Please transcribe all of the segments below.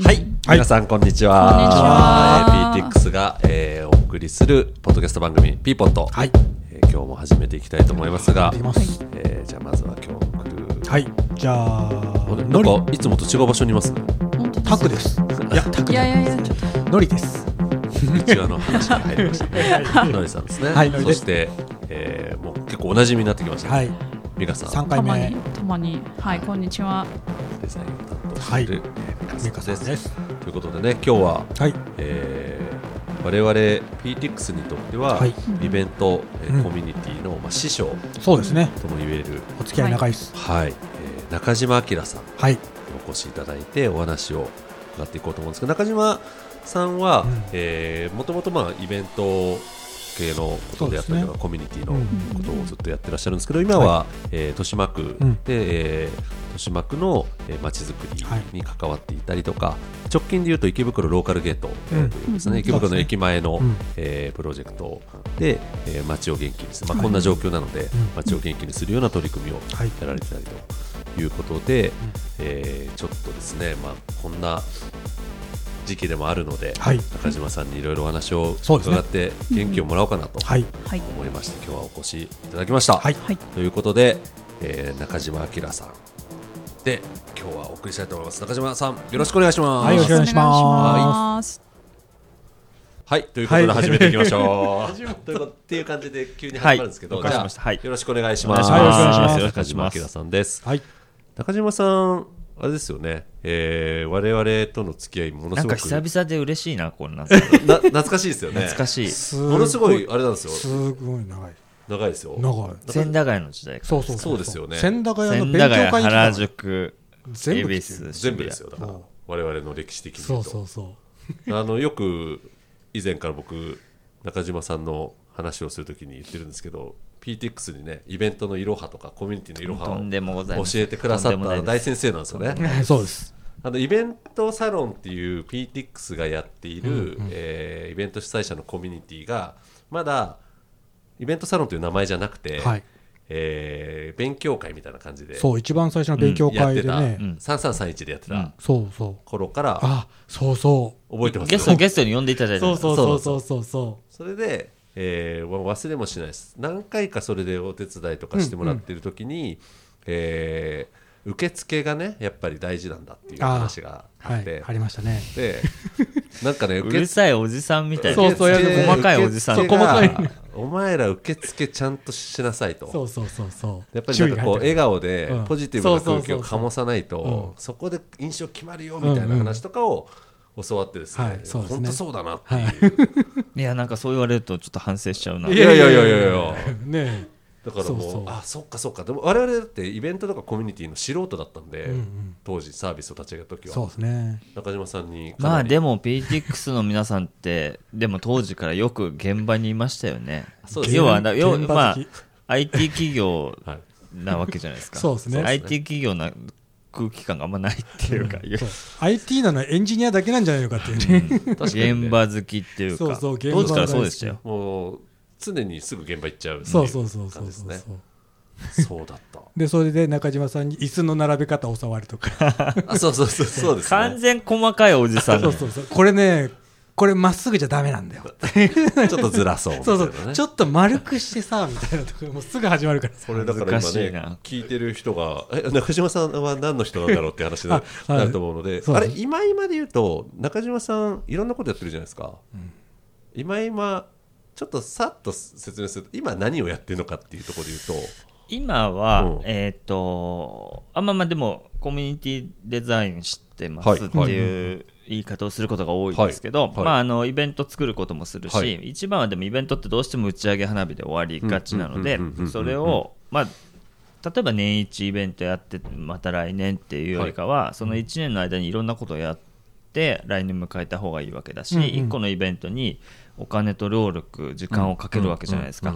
はい、はい皆さんこんにちは。こんにちはえー PTX が、えーお送りするポッドキャスト番組ピーポット。はいえー今日も始めていきたいと思いますがます。えーじゃあまずは今日のクルー。はい。じゃあ、なんかいつもと違う場所にいます？本当タクです。いや、タクいやいやいや、ちょっと。のりです。内輪の話が入りましたね。のりさんですね。はいのりですそして、えーもう結構お馴染みになってきました。はい。ミカさん、三回目たまに。、たまに。はい、こんにちは。デザインを担当している、えーミメカさんです。ということでね、今日は、はい。えー我々 PTX にとっては、はいイベント、えーうんコミュニティの、まあ、師匠そうですね。とも言える、お付き合い長いです。はいえー中島明さんはい。にお越しいただいてお話を伺っていこうと思うんですけど中島さんはもともとまあイベント系のことであったりとか、ね。コミュニティのうん。ことをずっとやってらっしゃる。んですけど今は、えー豊島区で、うん。えー豊島区のまち、づくりに関わっていたりとか、直近でいうと池袋ローカルゲート、というですね、うん。池袋の駅前の、うん。えープロジェクトで、えー街を元気にする、まあ、はい。こんな状況なので、ん。街を元気にするような取り組みをはい。やられてたりということで、えーちょっとですね、まあ、こんな時期でもあるので、はい。中島さんにいろいろお話を伺って元気をもらおうかなと。思いまして、今日はお越しいただきました。はい。はい。ということで、えー中島明さんで今日はお送りしたいと思います。中島さんよろしくお願いします。はいよろしくお願いします。はい、ということではい始めていきましょう。といっていう感じで急に始まるんですけど、はいじゃあよろしくお願いします。はいよろしくお願いします中島明さんです。はい。中島さん、あれですよね、えー、我々との付き合い、ものすごくなんか久々で嬉しいな、こんな。な懐かしいですよね。懐かしい。すものすごい、あれなんですよ、すごい長い。長いですよ。長い。千駄ヶ谷の時代かそうそうそうですよね千駄ヶ谷の千勉強会に来た宿、恵比全部全部ですよ、だからうん、我々の歴史的にそ。うそうそう。あのよく以前から僕、中島さんの話をするときに言ってるんですけど、PTX にね、イベントのいろはとか、コミュニティのいろはを教えてくださった大先生なんですよね。そうです。あのイベントサロンっていう PTX がやっている、えーイベント主催者のコミュニティがまだイベントサロンという名前じゃなくて、はい。えー勉強会みたいな感じでそう、一番最初の勉強やってた、会でね。3331でやってたそうそう。頃からあ、そうそう。覚えてますゲスト、ゲストに呼んでいただいて。そうそうそうそうそうそそれで、えー忘れもしないです何回かそれでお手伝いとかしてもらってる時に、えー受付がねやっぱり大事なんだっていう話がう。はいあって。ありましたね。でなんかね うるさいおじさんみたいな。そうそうやる細かいおじさん細かがお前ら受付ちゃんとしなさいとそうそうそうそう。やっぱりなんかこう笑顔でうんポジティブな空気を醸さないとそこで印象決まるよみたいな話とかを教わってですはねいそうですね。本当そうだなってはいいう。いや、なんかそう言われるとちょっと反省しちゃうな。いやいやいやいやいや。ねだからもうそうそう。あそっかそっか。でも我々だってイベントとかコミュニティの素人だったんでうんうん。当時サービスを立ち上げた時そうはですね。中島さんにかまあでも PTX の皆さんって、でも当時からよく現場にいましたよね。そうです要は、な要まあ IT 企業 はい。なわけじゃないですか。そうですね。IT 企業な空気感があんまないっていうか、そう。IT なのはエンジニアだけなんじゃないのかっていう。ね。確かにね。現場好きっていうか、そうそう現場当時からそうでしたよ。もう常にすぐ現場行っちゃうそうそうそうそうそうそう。そうだった。で、それで中島さんに椅子の並べ方を教わるとか。あそうそうそうそうです完ね全細かいおじさん。そうそうそう。これね、これまっすぐじゃダメなんだよ。ちょっとずらそう。み たそいうそう。ちょっと丸くしてさ、みたいなところもうすぐ始まるからさ。これだから今ね難しいな。聞いてる人がえ中島さんは何の人なんだろうって話に なると思うので、あれ今今で言うと中島さんいろんなことやってるじゃないですか、今今ちょっとさっと説明すると今何をやってるのかっていうところで言うと。今は、うん。えっ、とあまあまあでもコミュニティデザインしてまはい。すっていう言い方をすることが多いですけど、はい。はい。まああのイベント作ることもするし、はい。一番はでもイベントってどうしても打ち上げ花火で終わりがちなのでそれをまあ例えば年一イベントやってまた来年っていうよりかは、その1年の間にいろんなことをやって来年迎えた方がいいわけだし、うんうん。1個のイベントにお金と労力時間をかけるわけじゃないですか、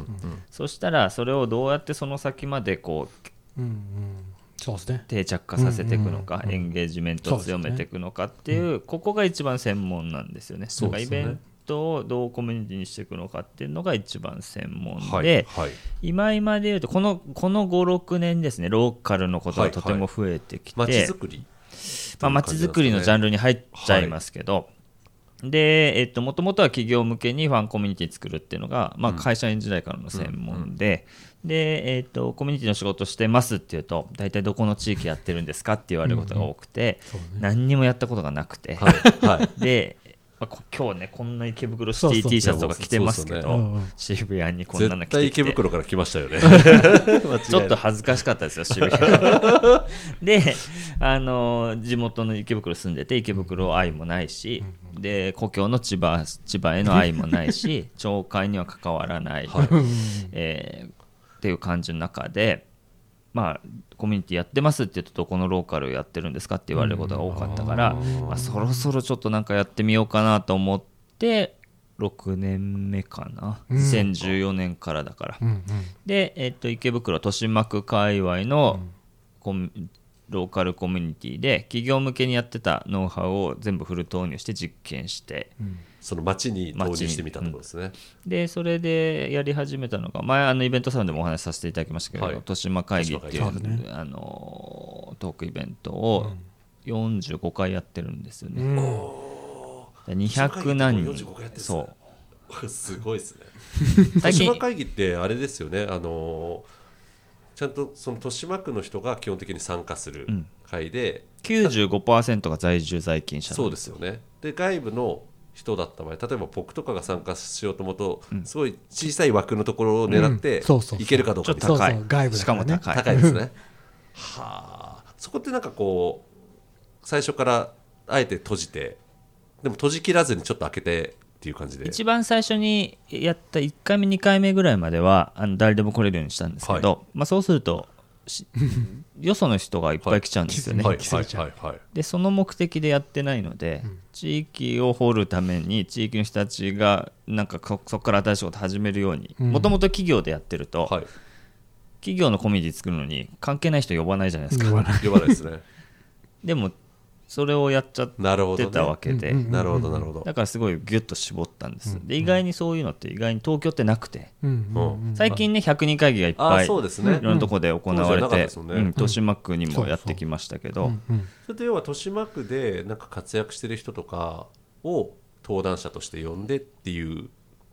そしたらそれをどうやってその先までこううんうん。そうですね。定着化させていくのか、エンゲージメントを強めていくのかっていうここが一番専門なんですよね。そうイベントをどうコミュニティにしていくのかっていうのが一番専門で、はいはい。今今で言うとこのこの56年ですねローカルのことがとても増えてきて、街づくりまあ街づくりのジャンルに入っちゃいますけど、で、えっと、もともとは企業向けにファンコミュニティ作るっていうのが、まあ、会社員時代からの専門で、で、えっと、コミュニティの仕事してますっていうと、大体どこの地域やってるんですかって言われることが多くて、何にもやったことがなくて、はい。はい。で、まあ、こ今日ね、こんな池袋シティ T シャツとか着てますけそうどそうそう渋谷にこんなの絶着てきて。対池袋から来ましたよね。ちょっと恥ずかしかったですよ、渋谷。で、あの地元の池袋住んでて、池袋愛もないし、で故郷の千葉千葉への愛もないし、町会には関わらない、えーっていう感じの中で、まあ、コミュニティやってますって言うと、どこのローカルやってるんですかって言われることが多かったから、まあ、そろそろちょっとなんかやってみようかなと思って、6年目かな、2014年からだから。うんうん。で、えっと池袋豊島区界隈のコミローカルコミュニティで企業向けにやってたノウハウを全部フル投入して実験してその街に投入してみたところですね、でそれでやり始めたのが前あのイベントさんでもお話しさせていただきましたけど、はい。豊島会議っていう豊島会議。あのトークイベントを45回やってるんですよね。で200何人。45回やってるんですね。そう。すごいですね。最近。豊島会議ってあれですよね。あのーちゃんとその豊島区の人が基本的に参加する会で、95%が在住在勤者そうですよね。で外部の人だった場合例えば僕とかが参加しようと思うと、すごい小さい枠のところを狙っていけるかどうかみたいなそうそう外部しだかも高い。高いですね。はあ。そこってなんかこう最初からあえて閉じてでも閉じ切らずにちょっと開けてっていう感じで。一番最初にやった1回目2回目ぐらいまではあの誰でも来れるようにしたんですけど、まあ、そうするとし よその人がいっぱい来ちゃうんですよね、はい。規制ちゃうはい。はい。はい。でその目的でやってないので、地域を掘るために地域の人たちがなんかそそこから新しいこと始めるようにもともと企業でやってると、はい。企業のコミュニティ作るのに関係ない人呼ばないじゃないですか、呼ばないですね。でもそれをやっちゃってね、たわけで、なるほどなるほどだからすごいギュッと絞ったんです、で意外にそういうのって意外に東京ってなくて。うんうんうん最近ね100人会議がいっあぱいそうですね。いろんなところで行われてねうん豊島区にもやってきましたけど。うんそれで要は豊島区でなんか活躍してる人とかを登壇者として呼んでっていう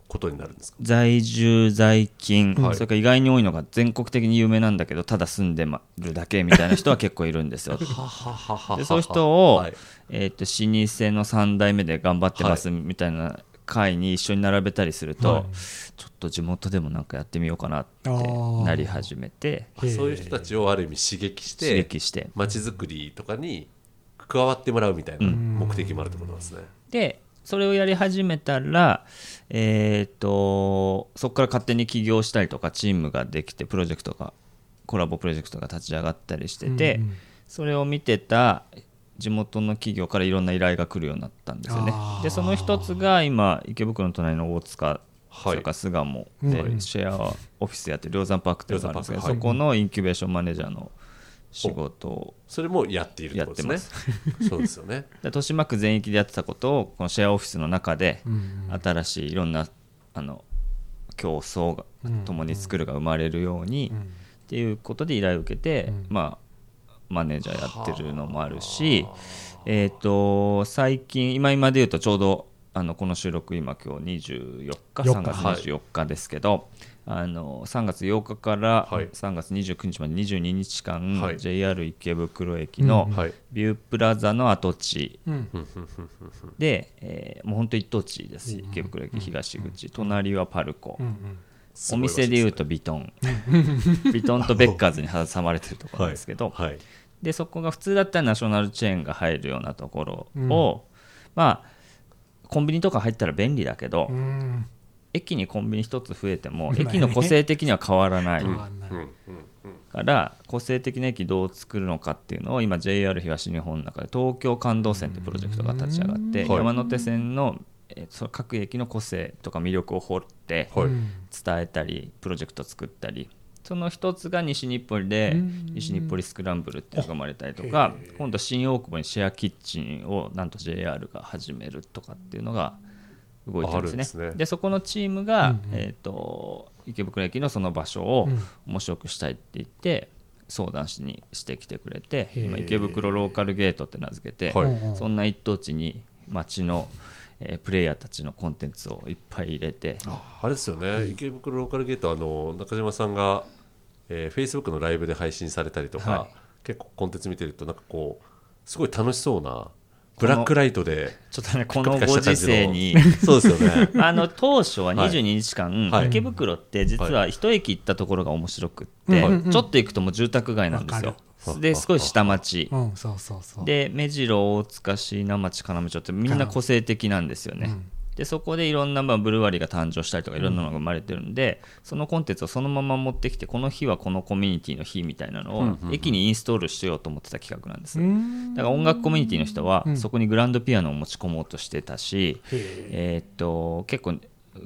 ことになるんですか？在住在勤、はい。それから意外に多いのが全国的に有名なんだけどただ住んでまるだけみたいな人は結構いるんですよ。でそういう人を、はい。えー、と老舗の3代目で頑張ってますみたいな会に一緒に並べたりすると、はい。ちょっと地元でもなんかやってみようかなってなり始めて。あそういう人たちをある意味刺激して刺激して。街づくりとかに加わってもらうみたいな目的もあるってことなんですね、でそれをやり始めたら、えー、とそこから勝手に起業したりとかチームができてプロジェクトがコラボプロジェクトが立ち上がったりしてて、うんうん。それを見てた地元の企業からいろんな依頼が来るようになったんですよね。でその一つが今池袋の隣の大塚はい。それから巣鴨うん。でシェアオフィスやってる梁山パークっていうのがあるんですけど、梁山パークそこのインキュベーションマネージャーの仕事を。それもやっているってことですね。そうですよね。で豊島区全域でやってたことをこのシェアオフィスの中でうん新しいいろんなあの競争が共に作るが生まれるようにっていうことで依頼を受けて、まあマネージャーやってるのもあるし、えー、と最近今今で言うとちょうどあのこの収録今今日24日4 3月24日ですけど、あの3月8日からはい。3月29日まで22日間、はい。JR 池袋駅のはい。ビュープラザの跡地。うん。で、えーもう本当一等地です。池袋駅東口、隣はパルコ、お店でいうとビトン。ビトンとベッカーズに挟まれてるところなんですけど、はい。でそこが普通だったらナショナルチェーンが入るようなところを、まあコンビニとか入ったら便利だけど、うん駅にコンビニ一つ増えても 駅の個性的には変わらない。から個性的な駅どう作るのかっていうのを今 JR 東日本の中で東京感動線ってプロジェクトが立ち上がってはい。山手線のえーその各駅の個性とか魅力を掘って伝えたりプロジェクト作ったりその一つが西日暮里で西日暮里スクランブルっていうのが生まれたりとか今度新大久保にシェアキッチンをなんと JR が始めるとかっていうのが動いてるんですね。ですね。でそこのチームが、えー、と池袋駅のその場所を面白くしたいって言って相談しにしてきてくれてへー。まあ池袋ローカルゲートって名付けて、はい。うんうん。そんな一等地に街の、えープレイヤーたちのコンテンツをいっぱい入れてあれですよね、池袋ローカルゲートあの中島さんが、えー、Facebook のライブで配信されたりとか、はい。結構コンテンツ見てるとなんかこうすごい楽しそうなブラックライトでちょっとねこのご時世に。そうですよね。あの当初は22日間、はい。池袋って実は一駅行ったところが面白くって、うん。うんうん。ちょっと行くともう住宅街なんですよ。ですごい下町。うんそうそうそう。で目白大塚椎名町金町ってみんな個性的なんですよね、うんでそこでいろんなまあブルワリーが誕生したりとかいろんなのが生まれてるんで、そのコンテンツをそのまま持ってきてこの日はこのコミュニティの日みたいなのを駅にインストールしようと思ってた企画なんです、うん。だから音楽コミュニティの人はうん。そこにグランドピアノを持ち込もうとしてたし、え。ーっと結構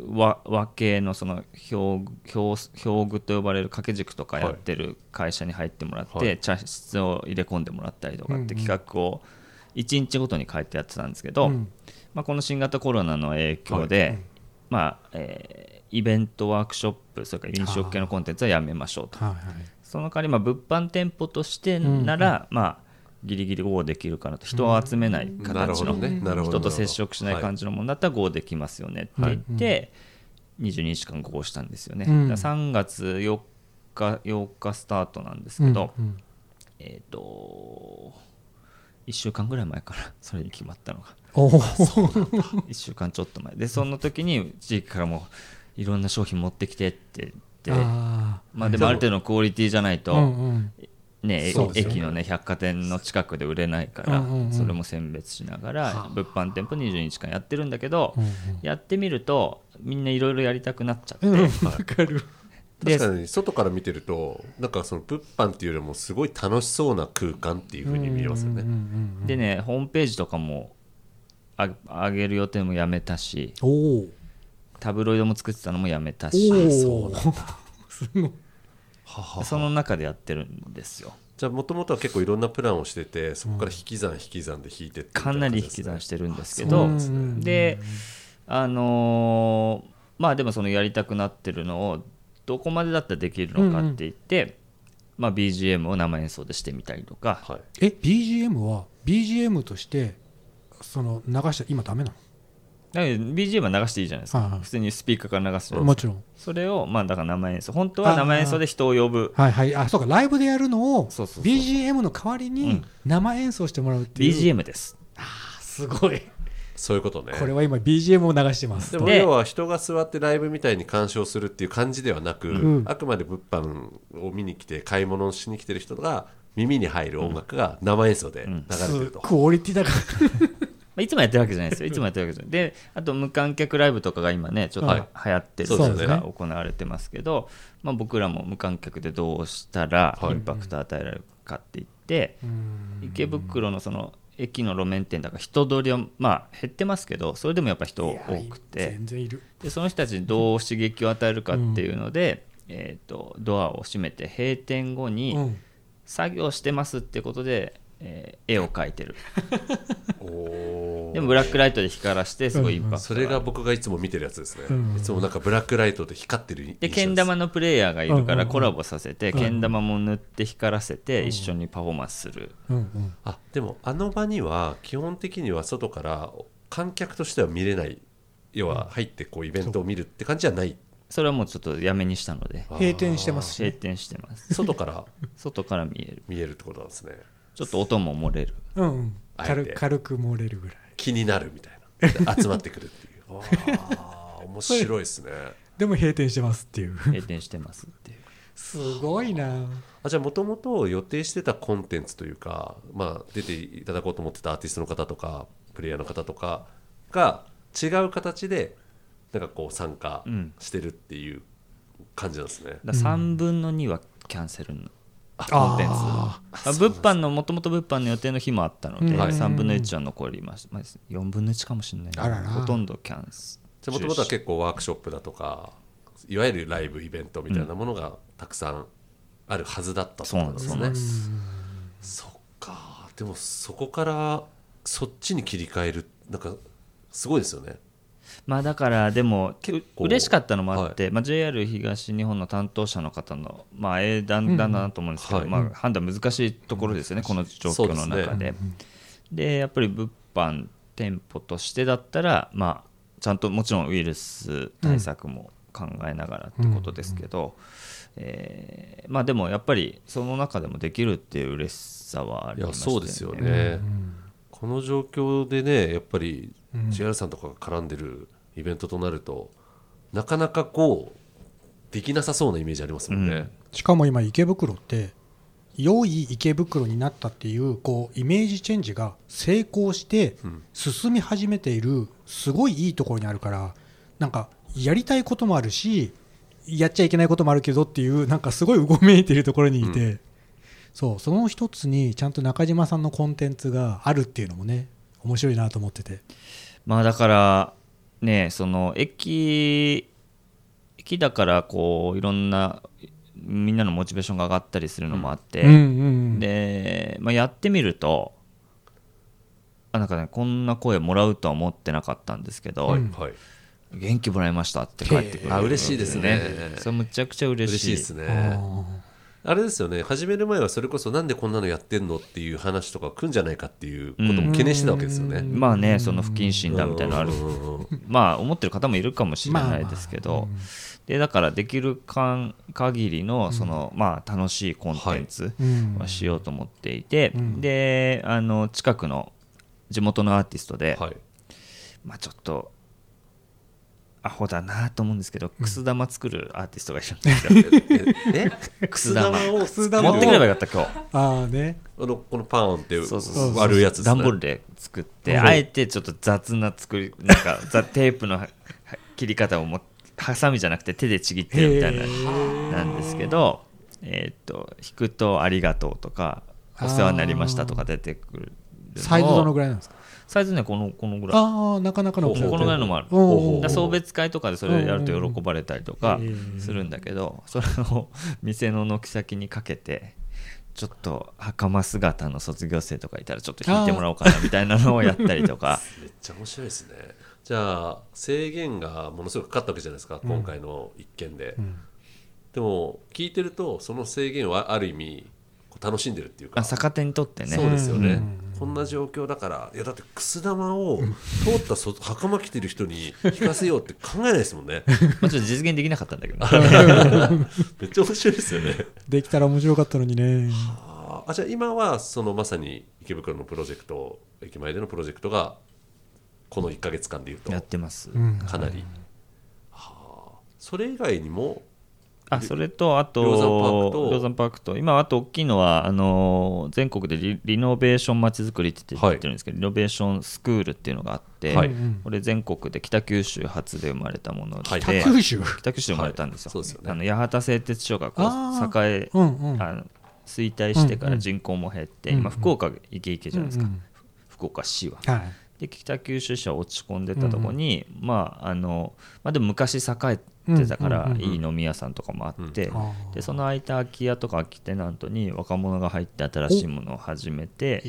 和和系のその表表表具と呼ばれる掛け軸とかやってる会社に入ってもらって、はい。茶室を入れ込んでもらったりとかってうんうん。企画を1日ごとに変えてやってたんですけど、うんまあ、この新型コロナの影響で、まあえーイベントワークショップそれから飲食系のコンテンツはやめましょうと。はいはい。その代わりまあ物販店舗としてなら、まあギリギリ GO できるかなと。人を集めない形の、なるほどね。人と接触しない感じのものだったら GO できますよねって言って、22日間 GO したんですよね、うん。だから3月4日8日スタートなんですけど、うんうん。えっ、と1週間ぐらい前からそれに決まったのが1週間ちょっと前。でその時に地域からもいろんな商品持ってきてって言って。あまあでもある程度のクオリティじゃないと、ーうんうん。ね、駅のね百貨店の近くで売れないから、うんうんうん。それも選別しながら物販店舗22日間やってるんだけど、うんうん。やってみるとみんないろいろやりたくなっちゃって、うんわかるで確かに外から見てるとなんかその物販っていうよりもすごい楽しそうな空間っていうふうに見えますよね、でねホームページとかもあ上げる予定もやめたし。タブロイドも作ってたのもやめたし。おそうお すごい。ははその中でやってるんですよ。じゃあもともとは結構いろんなプランをしててそこから引き算引き算で引いてってかなり引き算してるんですけどうんうんであのーまあでもそのやりたくなってるのをどこまでだったらできるのかって言って、まあ、BGM を生演奏でしてみたりとか。はい。え BGM は BGM としてその流した今ダメなだから BGM は流していいじゃないですか、はいはい。普通にスピーカーから流すじゃのもないですか。ちろん。それをまあだから生演奏。本当は生演奏で人を呼ぶ。はいはい。あそうか。ライブでやるのをそうそうそう。BGM の代わりにうん。生演奏してもらうっていう。BGM です。すごい。そういうことね。これは今 BGM を流してます。でもで要は人が座ってライブみたいに鑑賞するっていう感じではなく、ん。ああくまで物販を見に来て買い物をしに来てる人が耳に入る音楽が生演奏で流れてすると、クオリティだからまあいつもやってるわけじゃないですよ。いつもやってるわけじゃない。であと無観客ライブとかが今ねちょっとはい。流行ってるとか行われてますけど、まあ、僕らも無観客でどうしたらはい。インパクトを与えられるかって言って、池袋のその駅の路面店だから人通りはまあ減ってますけどそれでもやっぱ人多くて。でその人たちにどう刺激を与えるかっていうので、えー、とドアを閉めて閉店後にうん。作業してますってことで、えー絵を描いてる。でもブラックライトで光らしてすごいインパクトそれが僕がいつも見てるやつですね、うんいつもなんかブラックライトで光ってる印象でけん玉のプレイヤーがいるからコラボさせてうんけん玉も塗って光らせて一緒にパフォーマンスする。うんうん。あでもあの場には基本的には外から観客としては見れない。要は入ってこうイベントを見るって感じじゃない。それはもうちょっとやめにしたので。閉店してますし閉ね店してます。外から外から見える。見えるってことなんですねちょっと音も漏れる。うん軽軽く漏れるぐらい。気になるみたいな。で 集まってくるっていう。あー面白いですね。でも閉店してますっていう。閉店してますっていう。すごいな。あじゃあもともと予定してたコンテンツというか、まあ、出ていただこうと思ってたアーティストの方とかプレイヤーの方とかが違う形でなんかこう参加うん。してるっていう感じなんですね、だ3分の2はキャンセルのコンテンツ。物販のもともと物販の予定の日もあったので、うん。はい。3分の1は残りました、まあ、4分の1かもしれないなあらら。ほとんどキャンセじゃあもともとは結構ワークショップだとかいわゆるライブイベントみたいなものがたくさんあるはずだったとなんですね。そうなんです。そっか。でもそこからそっちに切り替えるなんかすごいですよねまあだからでも結構う嬉しかったのもあって、まあ、JR 東日本の担当者の方の、まあ、英断だなと思うんですけど、はい。まあ、判断難しいところですよね、この状況の中で。でやっぱり物販店舗としてだったら、まあ、ちゃんともちろんウイルス対策も考えながらってことですけど、えーまあ、でもやっぱりその中でもできるっていう嬉しさはありましたよね。そうですよね、この状況でねやっぱり JR さんとかが絡んでるイベントとなるとなかなかこうできなさそうなイメージありますもんね、しかも今池袋って良い池袋になったっていうこうイメージチェンジが成功してうん。進み始めているすごいいいところにあるからなんかやりたいこともあるしやっちゃいけないこともあるけどっていうなんかすごいうごめいているところにいて、うそうその一つにちゃんと中島さんのコンテンツがあるっていうのもね面白いなと思ってて。まあだからねその駅駅だからこういろんなみんなのモチベーションが上がったりするのもあって、うんうんうん。で、まあ、やってみるとあなんかねこんな声もらうとは思ってなかったんですけど、はいはい。元気もらいましたって帰ってくるあ嬉しいですね。それむちゃくちゃ嬉しい。嬉しいですあねーあれですよね。始める前はそれこそなんでこんなのやってんのっていう話とか来るんじゃないかっていうことも懸念してたわけですよね、まあねその不謹慎だみたいなのある。うん。うんうんうんまあ思ってる方もいるかもしれないですけど、まあまあ。でだからできるかん限りのその、まあ、楽しいコンテンツうんはしようと思っていて、うん。であの近くの地元のアーティストで、はい。まあ、ちょっとアホだなと思うんですけど、くす玉作るアーティストがいるんですよ。え え？くす玉。をす玉を持ってくればよかった今日。ああね。あのこのパーンってそうそうそう割るやつですね。段ボールで作って、うん。あえてちょっと雑な作りなんか ザテープのは切り方をもハサミじゃなくて手でちぎってるみたいななんですけど、えーっと弾くと「ありがとう」とか「お世話になりました」とか出てくるサイズどのぐらいなんですか？サイズねこのこのぐらい。ああなかなかのこのぐらいのもある。送別会とかでそれやると喜ばれたりとかうんうんうんするん。だけどそれを店の軒先にかけてちょっと袴姿の卒業生とかいたらちょっと弾いてもらおうかなみたいなのをやったりとか。めっちゃ面白いですね。じゃあ制限がものすごくかかったわけじゃないですか、今回の一件で、ん。でも聞いてるとその制限はある意味楽しんでるっていうか。あ逆手にとってね。そうですよね、うん。こんな状況だからいやだってくす玉を通ったそ袴着てる人に弾かせようって考えないですもんね。まあちょっと実現できなかったんだけど めっちゃ面白いですよね。できたら面白かったのにね。あ。あじゃあ今はそのまさに池袋のプロジェクト駅前でのプロジェクトがこの1か月間でいうと。やってます。うん。かなり、はあ。それ以外にもあそれとあと鷹山パークと鷹山パークと今あと大きいのはあの全国でリリノベーションまちづくりって言ってるんですけど、リノベーションスクールっていうのがあって、はい。うんこれ全国で北九州初で生まれたもので、はい北九州？北九州で生まれたんですよ,、はい。そうですよね。あの八幡製鉄所がこあう栄え、うんうん。あの衰退してから人口も減って、うんうん。今福岡イケイケじゃないですか、うんうん福岡市は。はい。で北九州市は落ち込んでたところに、まああのまあ、でも昔栄えてたから、いい飲み屋さんとかもあって、でその空いた空き家とか空きテナントに若者が入って新しいものを始めて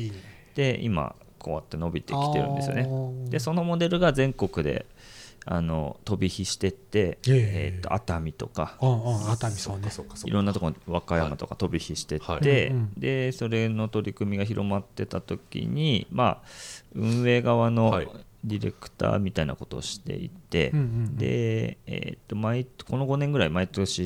で今こうやって伸びてきてるんですよね。でそのモデルが全国であの飛び火してって、えええ。ーと熱海とか。熱海そうね。そうかそうかいろんなところ和歌山とか飛び火してって、でそれの取り組みが広まってた時に、まあ、運営側のはいディレクターみたいなことをしていて、うんうんうん。で、えー、と毎この5年ぐらい毎年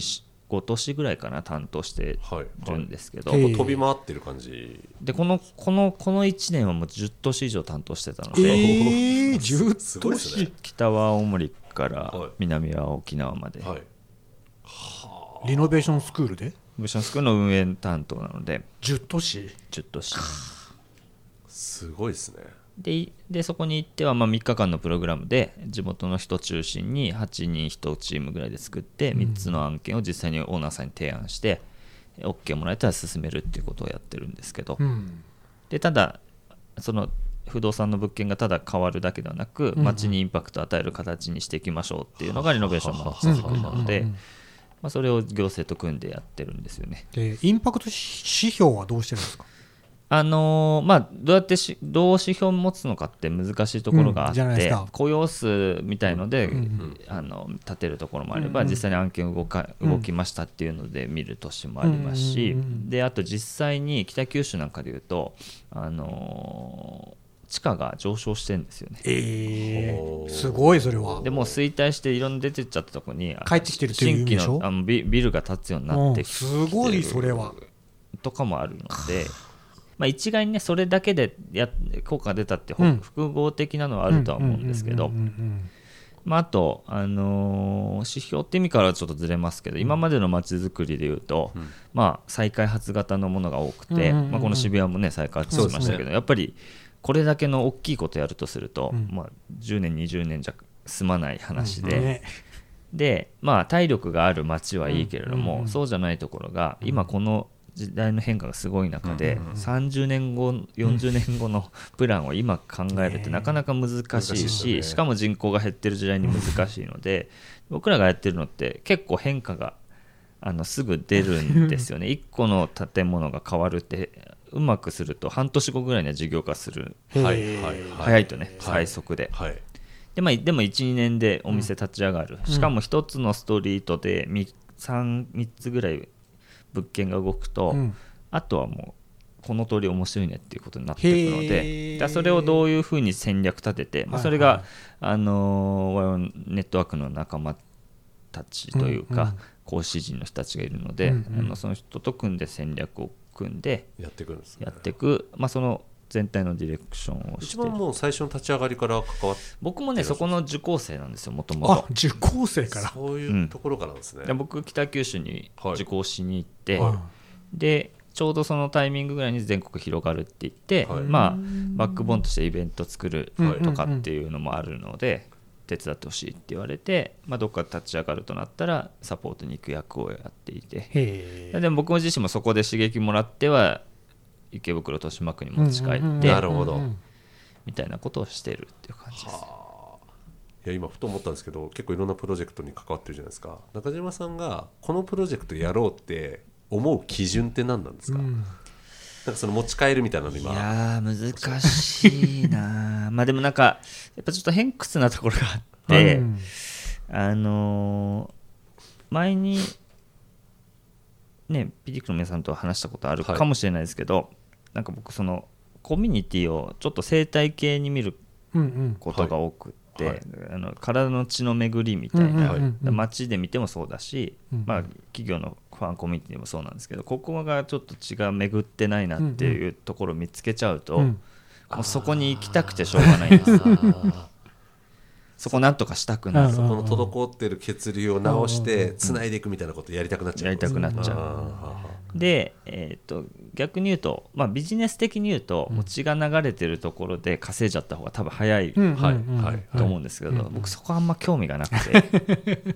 5年ぐらいかな担当してはいるんですけど、はい。もう飛び回ってる感じ。でこのこのこの1年はもう10都市以上担当してたのえで、ー、10 すごいですね。都市北は青森からはい。南は沖縄まで、はい。リノベーションスクールで？ブッションスクールの運営担当なので。10都市10都市すごいですねででそこに行ってはまあ3日間のプログラムで地元の人中心に8人1チームぐらいで作って3つの案件を実際にオーナーさんに提案して OK もらえたら進めるっていうことをやってるんですけど、うん。でただその不動産の物件がただ変わるだけではなくうん。街にインパクトを与える形にしていきましょうっていうのがリノベーションの街づくりなのでまあそれを行政と組んでやってるんですよね。でインパクト指標はどうしてるんですか？あのーまあ、どうやってしどう指標を持つのかって難しいところがあって、ですか。雇用数みたいので、んあの立てるところもあれば、うんうん実際に案件動かうん動きましたっていうので見る年もありますし、うんうんうんうん。であと実際に北九州なんかでいうと、あのー地価が上昇してるんですよね。えおーー、すごいそれは。でもう衰退していろんな出てっちゃったところに帰ってきてる新規のあのビビルが建つようになってきてうんすごいそれは。とかもあるので、まあ、一概にねそれだけでや効果が出たってほうん。複合的なのはあるとは思うんですけどうんうんうんまああと、あのー指標って意味からはちょっとずれますけど今までの街づくりでいうと、まあ、再開発型のものが多くて、うんうんうんうん。まあ、この渋谷もね再開発しましたけど、やっぱりこれだけの大きいことやるとすると、うん。まあ、10年20年じゃ済まない話で。うん。ね。でまあ体力がある街はいいけれども、うんうんうん。そうじゃないところが今この時代の変化がすごい中で、30年後40年後のプランを今考えるってなかなか難しい難しね。しかも人口が減ってる時代に難しいので 僕らがやってるのって結構変化があのすぐ出るんですよね。1個の建物が変わるってうまくすると半年後ぐらいには事業化する。はい。はい。はい早いとねはい。最速で。はい。で,、まあ、でも12年でお店立ち上がる、しかも1つのストリートで 3, 3, 3つぐらい物件が動くと、うん。あとはもうこの通り面白いねっていうことになっていくのへでー。だそれをどういうふうに戦略立てて、まあ、はいそれが、あのー我々ネットワークの仲間たちというか、うんうん。講師陣の人たちがいるので、うんうん。あのその人と組んで戦略を組んでやっていくね。やっていく、まあ、その全体のディレクションをして。一番もう最初の立ち上がりから関わって僕もねそこの受講生なんですよもともと。あ受講生から？そういうところからですね、で僕北九州に受講しに行って、はい。でちょうどそのタイミングぐらいに全国広がるって言って、はい。まあバックボーンとしてイベント作るはいとかっていうのもあるので、手伝ってほしいって言われて、まあ、どっか立ち上がるとなったらサポートに行く役をやっていて。でも僕自身もそこで刺激もらっては池袋豊島区に持ち帰って、なるほど。みたいなことをしてるっていう感じです。いや今ふと思ったんですけど結構いろんなプロジェクトに関わってるじゃないですか。中島さんがこのプロジェクトやろうって思う基準って何なんですか,、なんかその持ち帰るみたいなのい今やー難しいな まあでもなんかやっぱちょっと偏屈なところがあって、うん。あのー前にねピディックの皆さんと話したことあるはい。かもしれないですけど、なんか僕そのコミュニティをちょっと生態系に見るうんうん。ことが多くって、あの体の血の巡りみたいな、うんうんうん。うん街で見てもそうだし、うんまあ、企業のファンコミュニティでもそうなんですけどここがちょっと血が巡ってないなっていうところを見つけちゃうと、うん。もうそこに行きたくてしょうがないんですそこなんとかしたくなる、うんそこの滞ってる血流を直してつないでいくみたいなことやりたくなっちゃう。やりたくなっちゃう。あで、えー、と逆に言うと、まあ、ビジネス的に言うと、もう血が流れてるところで稼いじゃった方が多分早いうんはいうんうん。はいと思うんですけど、うん僕そこあんま興味がなくて。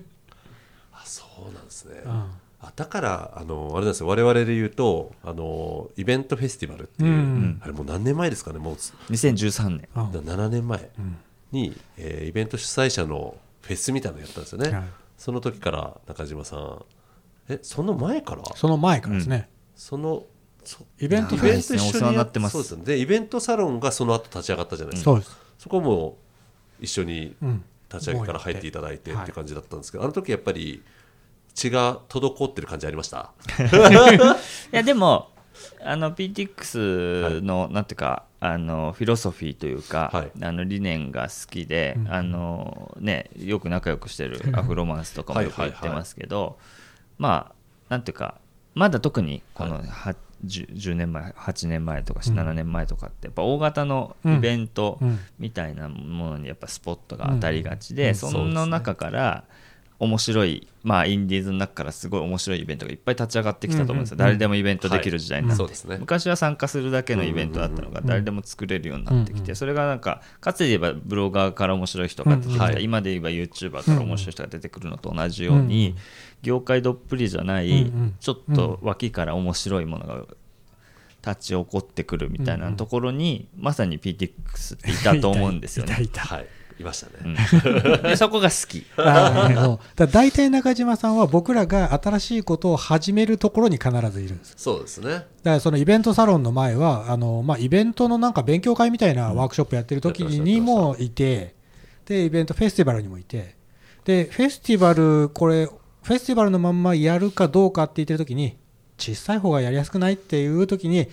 あそうなんですね、うん。あだからあのあれなんですよ。我々で言うとあのイベントフェスティバルっていう、うんあれもう何年前ですかねもう。2013年。あ7年前。んに、えーイベント主催者のフェスみたいなのやったんですよね、はい。その時から中島さん。えその前から？その前からですね。そのそイベントイフェスベント一緒にお世話になってます。そうですよね。でイベントサロンがその後立ち上がったじゃないですか、そうです。そこも一緒にうん。立ち上げから入っていただいてはい。っていう感じだったんですけど、あの時やっぱり血が滞ってる感じありました？いやでもあの PTX の、なんていうかあのフィロソフィーというか、はい。あの理念が好きで、うんあのね、よく仲良くしてるアフロマンスとかもよく言ってますけど、まあなんていうかまだ特にこのは 10, 10年前8年前とかうん。7年前とかってやっぱ大型のイベントうん。みたいなものにやっぱスポットが当たりがちで、その中から面白い、まあ、インディーズの中からすごい面白いイベントがいっぱい立ち上がってきたと思うんですよ、うんうんうん誰でもイベントできる時代になって、そうですね。昔は参加するだけのイベントだったのがん誰でも作れるようになってきて、うんうんそれがなんかかつて言えばブロガーから面白い人が出てきた、うんはい今で言えば YouTuber から面白い人が出てくるのと同じように、うん業界どっぷりじゃない、うんうん。ちょっと脇から面白いものが立ち起こってくるみたいなところに、まさに PTX っていたと思うんですよね。いたいた。はいいましたうん。ね、でそこが好き。あーそう。だ大体中島さんは僕らが新しいことを始めるところに必ずいるんです。そうですね。だからそのイベントサロンの前はあの、まあ、イベントのなんか勉強会みたいなワークショップやってる時にもいてでイベントフェスティバルにもいて。でフェスティバルこれフェスティバルのまんまやるかどうかって言ってる時に小さい方がやりやすくないっていう時に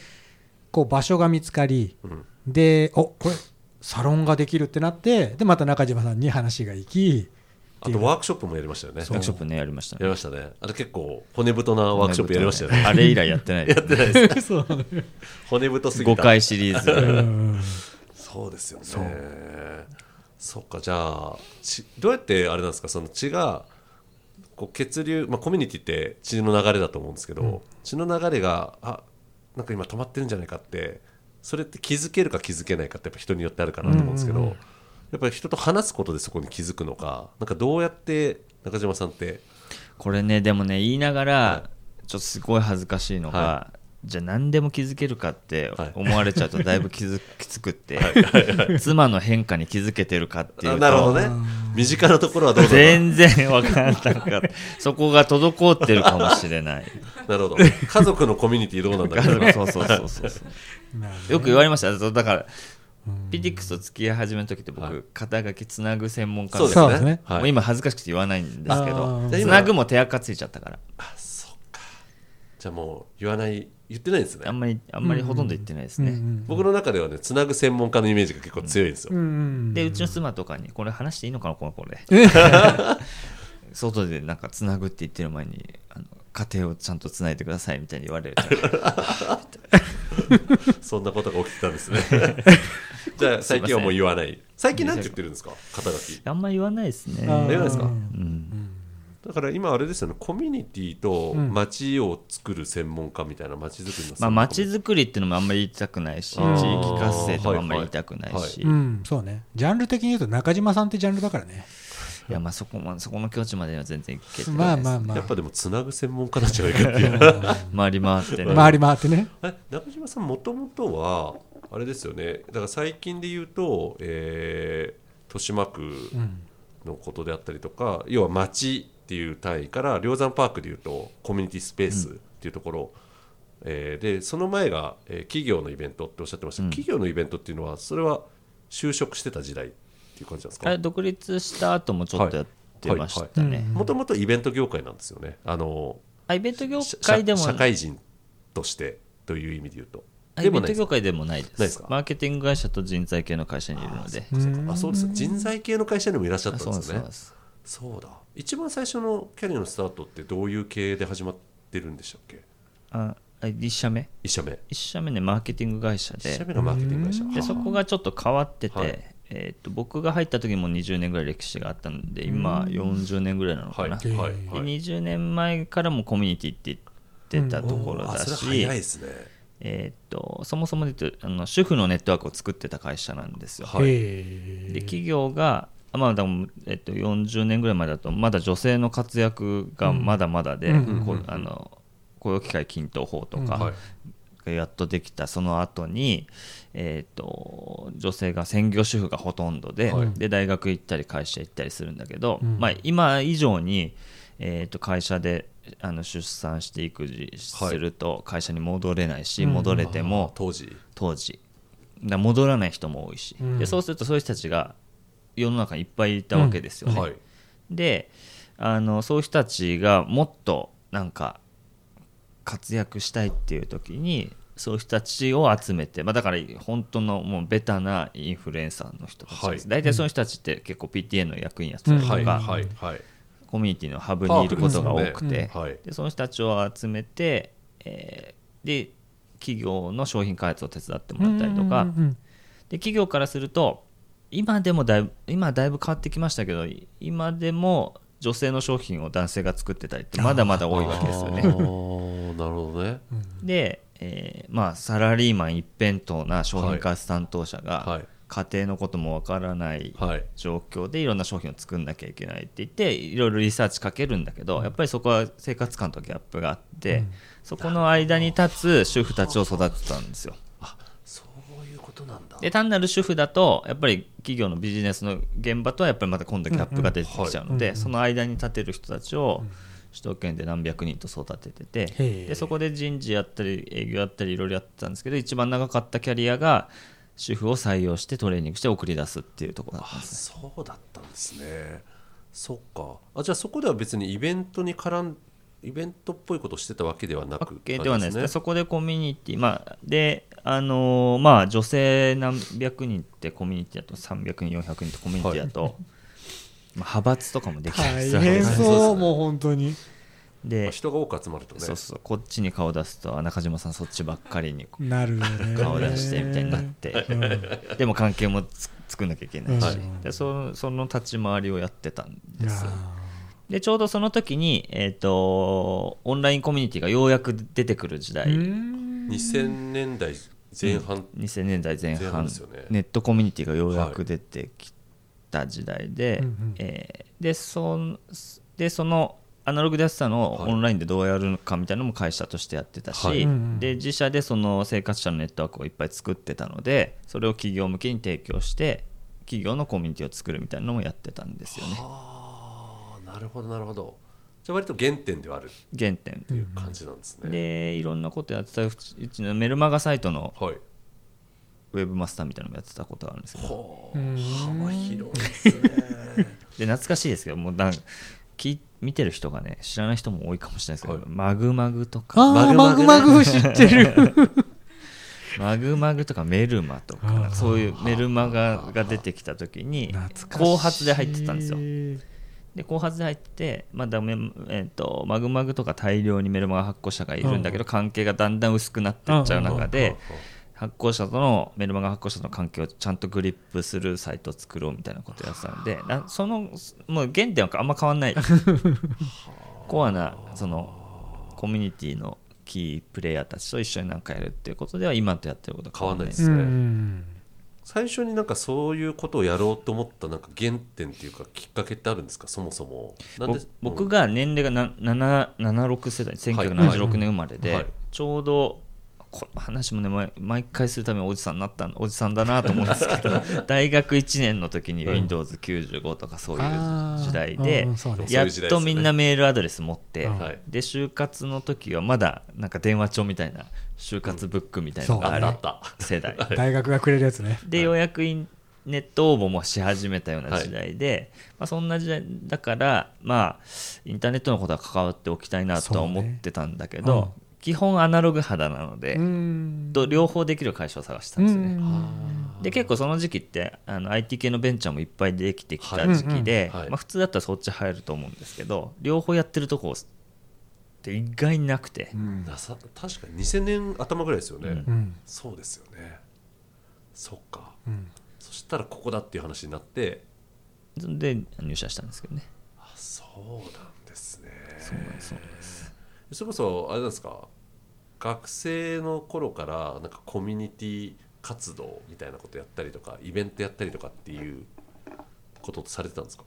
こう場所が見つかりうん。でおこれサロンができるってなってでまた中島さんに話が行きあとワークショップもやりましたよね。ワークショップねやりましたやりましたね。あと結構骨太なワークショップやりましたよね。あれ以来やってないやってないですか？そう。骨太すぎ5た回シリーズうん。そうですよね。そう。そっかじゃあ血どうやってあれなんですか？その血がこう血流、まあ、コミュニティって血の流れだと思うんですけど、血の流れがあなんか今止まってるんじゃないかってそれって気づけるか気づけないかってやっぱ人によってあるかなと思うんですけど、うんうんうん。やっぱり人と話すことでそこに気づくのかなんかどうやって中島さんってこれねでもね言いながらちょっとすごい恥ずかしいのが、はじゃあ何でも気づけるかってはい。思われちゃうとだいぶ気づきつくって妻の変化に気づけてるかっていうとあなるほどね。身近なところはどうだろう全然分からなかったそこが滞ってるかもしれない。なるほど。家族のコミュニティどうなんだろうそうそうそうそうそう。よく言われました。だから PTX と付き合い始めの時って僕、肩書きつなぐ専門家そうですね。そうですね。はい。もう今恥ずかしくて言わないんですけあどーつなぐも手垢ついちゃったから。あそっか。じゃあもう言わない言ってないんですね。あんまりあんまりほとんど言ってないですね、うんうん僕の中ではねつなぐ専門家のイメージが結構強いんですよ、うんうんでうちの妻とかにこれ話していいのかなこの子で 外でなんかつなぐって言ってる前にあの家庭をちゃんとつないでくださいみたいに言われると そんなことが起きてたんですね。じゃあ最近はもう言わない。最近なんて言ってるんですか？肩書き。あんまり言わないですね。言わないですか？うんだから今あれですよねコミュニティとうん街を作る専門家みたいな街づくりの専まあ門家街づくりっていうのもあんまり言いたくないし地域活性とかもあんまり言いたくないし、うん、そうね。ジャンル的に言うと中島さんってジャンルだからね。いやまあそこまそこの境地までは全然いけてまないです、あまあまあ。やっぱでもつなぐ専門家なんじゃないかっていう 回り回ってね回り回ってね。え中島さんもともとはあれですよねだから最近で言うと、えー豊島区うん。のことであったりとか、要は街っていう単位から梁山パークでいうとコミュニティスペースっていうところ、えーでその前が、えー企業のイベントっておっしゃってました、うん。企業のイベントっていうのはそれは就職してた時代っていう感じなんですか？独立した後もちょっとやってましたね、もともとイベント業界なんですよね。あのあイベント業社界でも社会人としてという意味で言うと。イベント業界でもないです。マーケティング会社と人材系の会社にいるので。うんあそうです。人材系の会社にもいらっしゃっあたんですねそうだ。一番最初のキャリアのスタートってどういう経営で始まってるんでしたっけ？ああ1社目？一社目。1社目ねマーケティング会社で。一社目がマーケティング会社。でそこがちょっと変わってて、はい。えー、と僕が入った時も20年ぐらい歴史があったので今40年ぐらいなのかな、はいはいはい。で20年前からもコミュニティって言ってたところだあそれし、早いですね。えー、とそもそもで言うとあの主婦のネットワークを作ってた会社なんですよ、はい。で企業が、まあでもえっと、40年ぐらい前だとまだ女性の活躍がまだまだで、うん。こうあの雇用機会均等法とかはい。がやっとできたその後に、えー、と女性が専業主婦がほとんどで,、はい。で大学行ったり会社行ったりするんだけど、うん。まあ、今以上に、えー、と会社であの出産して育児すると会社に戻れないし、うん。戻れてあも当時。当時。戻らない人も多いし、うん。でそうするとそういう人たちが世の中にいっぱいいたわけですよね、はい。であのそういう人たちがもっとなんか活躍したいっていう時にそういう人たちを集めて、まあ、だから本当のもうベタなインフルエンサーの人たちです、はい。大体そういう人たちって結構 PTA の役員やってたりとか、はいはいはい。コミュニティのハブにいることが多くて、パワフルですよね。はい。でその人たちを集めて、えーで企業の商品開発を手伝ってもらったりとか、うんうんうん。で企業からすると今でもだいぶ今はだいぶ変わってきましたけど今でも女性の商品を男性が作ってたりってまだまだ多いわけですよね。なるほどね。で、えーまあ、サラリーマン一辺倒な商品開発担当者が、はい。家庭のこともわからないはい。状況でいろんな商品を作んなきゃいけないって言っていろいろリサーチかけるんだけどやっぱりそこは生活感とギャップがあって、そこの間に立つ主婦たちを育てたんですよ。こことなんだ。で単なる主婦だとやっぱり企業のビジネスの現場とはやっぱりまた今度ギャップが出てきちゃうのうんうんでその間に立てる人たちを首都圏で何百人と育てててへえ。でそこで人事やったり営業やったりいろいろやってたんですけど一番長かったキャリアが主婦を採用してトレーニングして送り出すっていうところだったんあですね。そうだったんですね。そっか。あじゃあそこでは別にイベントに絡んイベントっぽいことをしてたわけではなくわけではないです。ねね。そこでコミュニティまあであのーまあ女性何百人ってコミュニティだと300人400人ってコミュニティだと、まあ、派閥とかもできたり大するわけです変そうですねそう。もう本当に。まであ人が多く集まるとね。そうそうこっちに顔出すとあ中島さんそっちばっかりになるよね。顔出してみたいになって、でも関係もつ作んなきゃいけないし、はいでそその立ち回りをやってたんいです。やでちょうどその時に、えー、とオンラインコミュニティがようやく出てくる時代、ーうん。2000年代前半、2000年代前半。ですよね。ネットコミュニティがようやく出てきた時代で、うんうん。えーでそんでそのアナログでやってたのをはい。オンラインでどうやるのかみたいなのも会社としてやってたし、はい。で自社でその生活者のネットワークをいっぱい作ってたのでそれを企業向けに提供して企業のコミュニティを作るみたいなのもやってたんですよねなるほどなるほど。じゃあ割と原点ではある。原点という感じなんですね、でいろんなことやってた。うちうちのメルマガサイトのはい。ウェブマスターみたいなのもやってたことがあるんですけど。幅広いですね。で懐かしいですけどもうなんき見てる人がね知らない人も多いかもしれないですけど、はい。マグマグとか。あーママグ。マググマグ知ってる。マグマグとかメルマとかそういうメルマガが出てきた時に後発で入ってたんですよで後発で入って、まだめえー、とマグマグとか大量にメルマガ発行者がいるんだけど、関係がだんだん薄くなっていっちゃう中で、発行者とのメルマガ発行者との関係をちゃんとグリップするサイトを作ろうみたいなことをやってたのでなそのもう原点はあんま変わんない。コアなそのコミュニティのキープレイヤーたちと一緒に何かやるっていうことでは今とやってることは変わんない。ですう変わんん最初になんかそういうことをやろうと思ったなんか原点っていうかきっかけってあるんですか？そもそも。なんで？ぼ僕が年齢がな7 76世代1976年生まれで、はい。ちょうどこの話もね毎毎回するためにおじさんになったおじさんだなと思うんですけど 大学1年の時に Windows95 とかそういう時代でうんやっとみんなメールアドレス持って、うんはい。で就活の時はまだなんか電話帳みたいな就活ブックみたいなのがあった。世代、大学がくれるやつね。でようやくインネット応募もし始めたような時代で、まあ、そんな時代だから、まあ、インターネットのことは関わっておきたいなとは思ってたんだけど、そうね基本アナログ肌なので、うん。と両方できる会社を探したんですね。うん。で結構その時期ってあの IT 系のベンチャーもいっぱいできてきた時期で、はい。はい。まあ、普通だったらそっち入ると思うんですけど両方やってるとこって意外になくて、うん。なさ確かに2000年頭ぐらいですよね、うん。うん。そうですよね。そっか。うん。そしたらここだっていう話になって。で入社したんですけどね。あそうなんですね。そうなんです。そうなんですそれこそあれなんですか？学生の頃からなんかコミュニティ活動みたいなことやったりとかイベントやったりとかっていうことされてたんですか？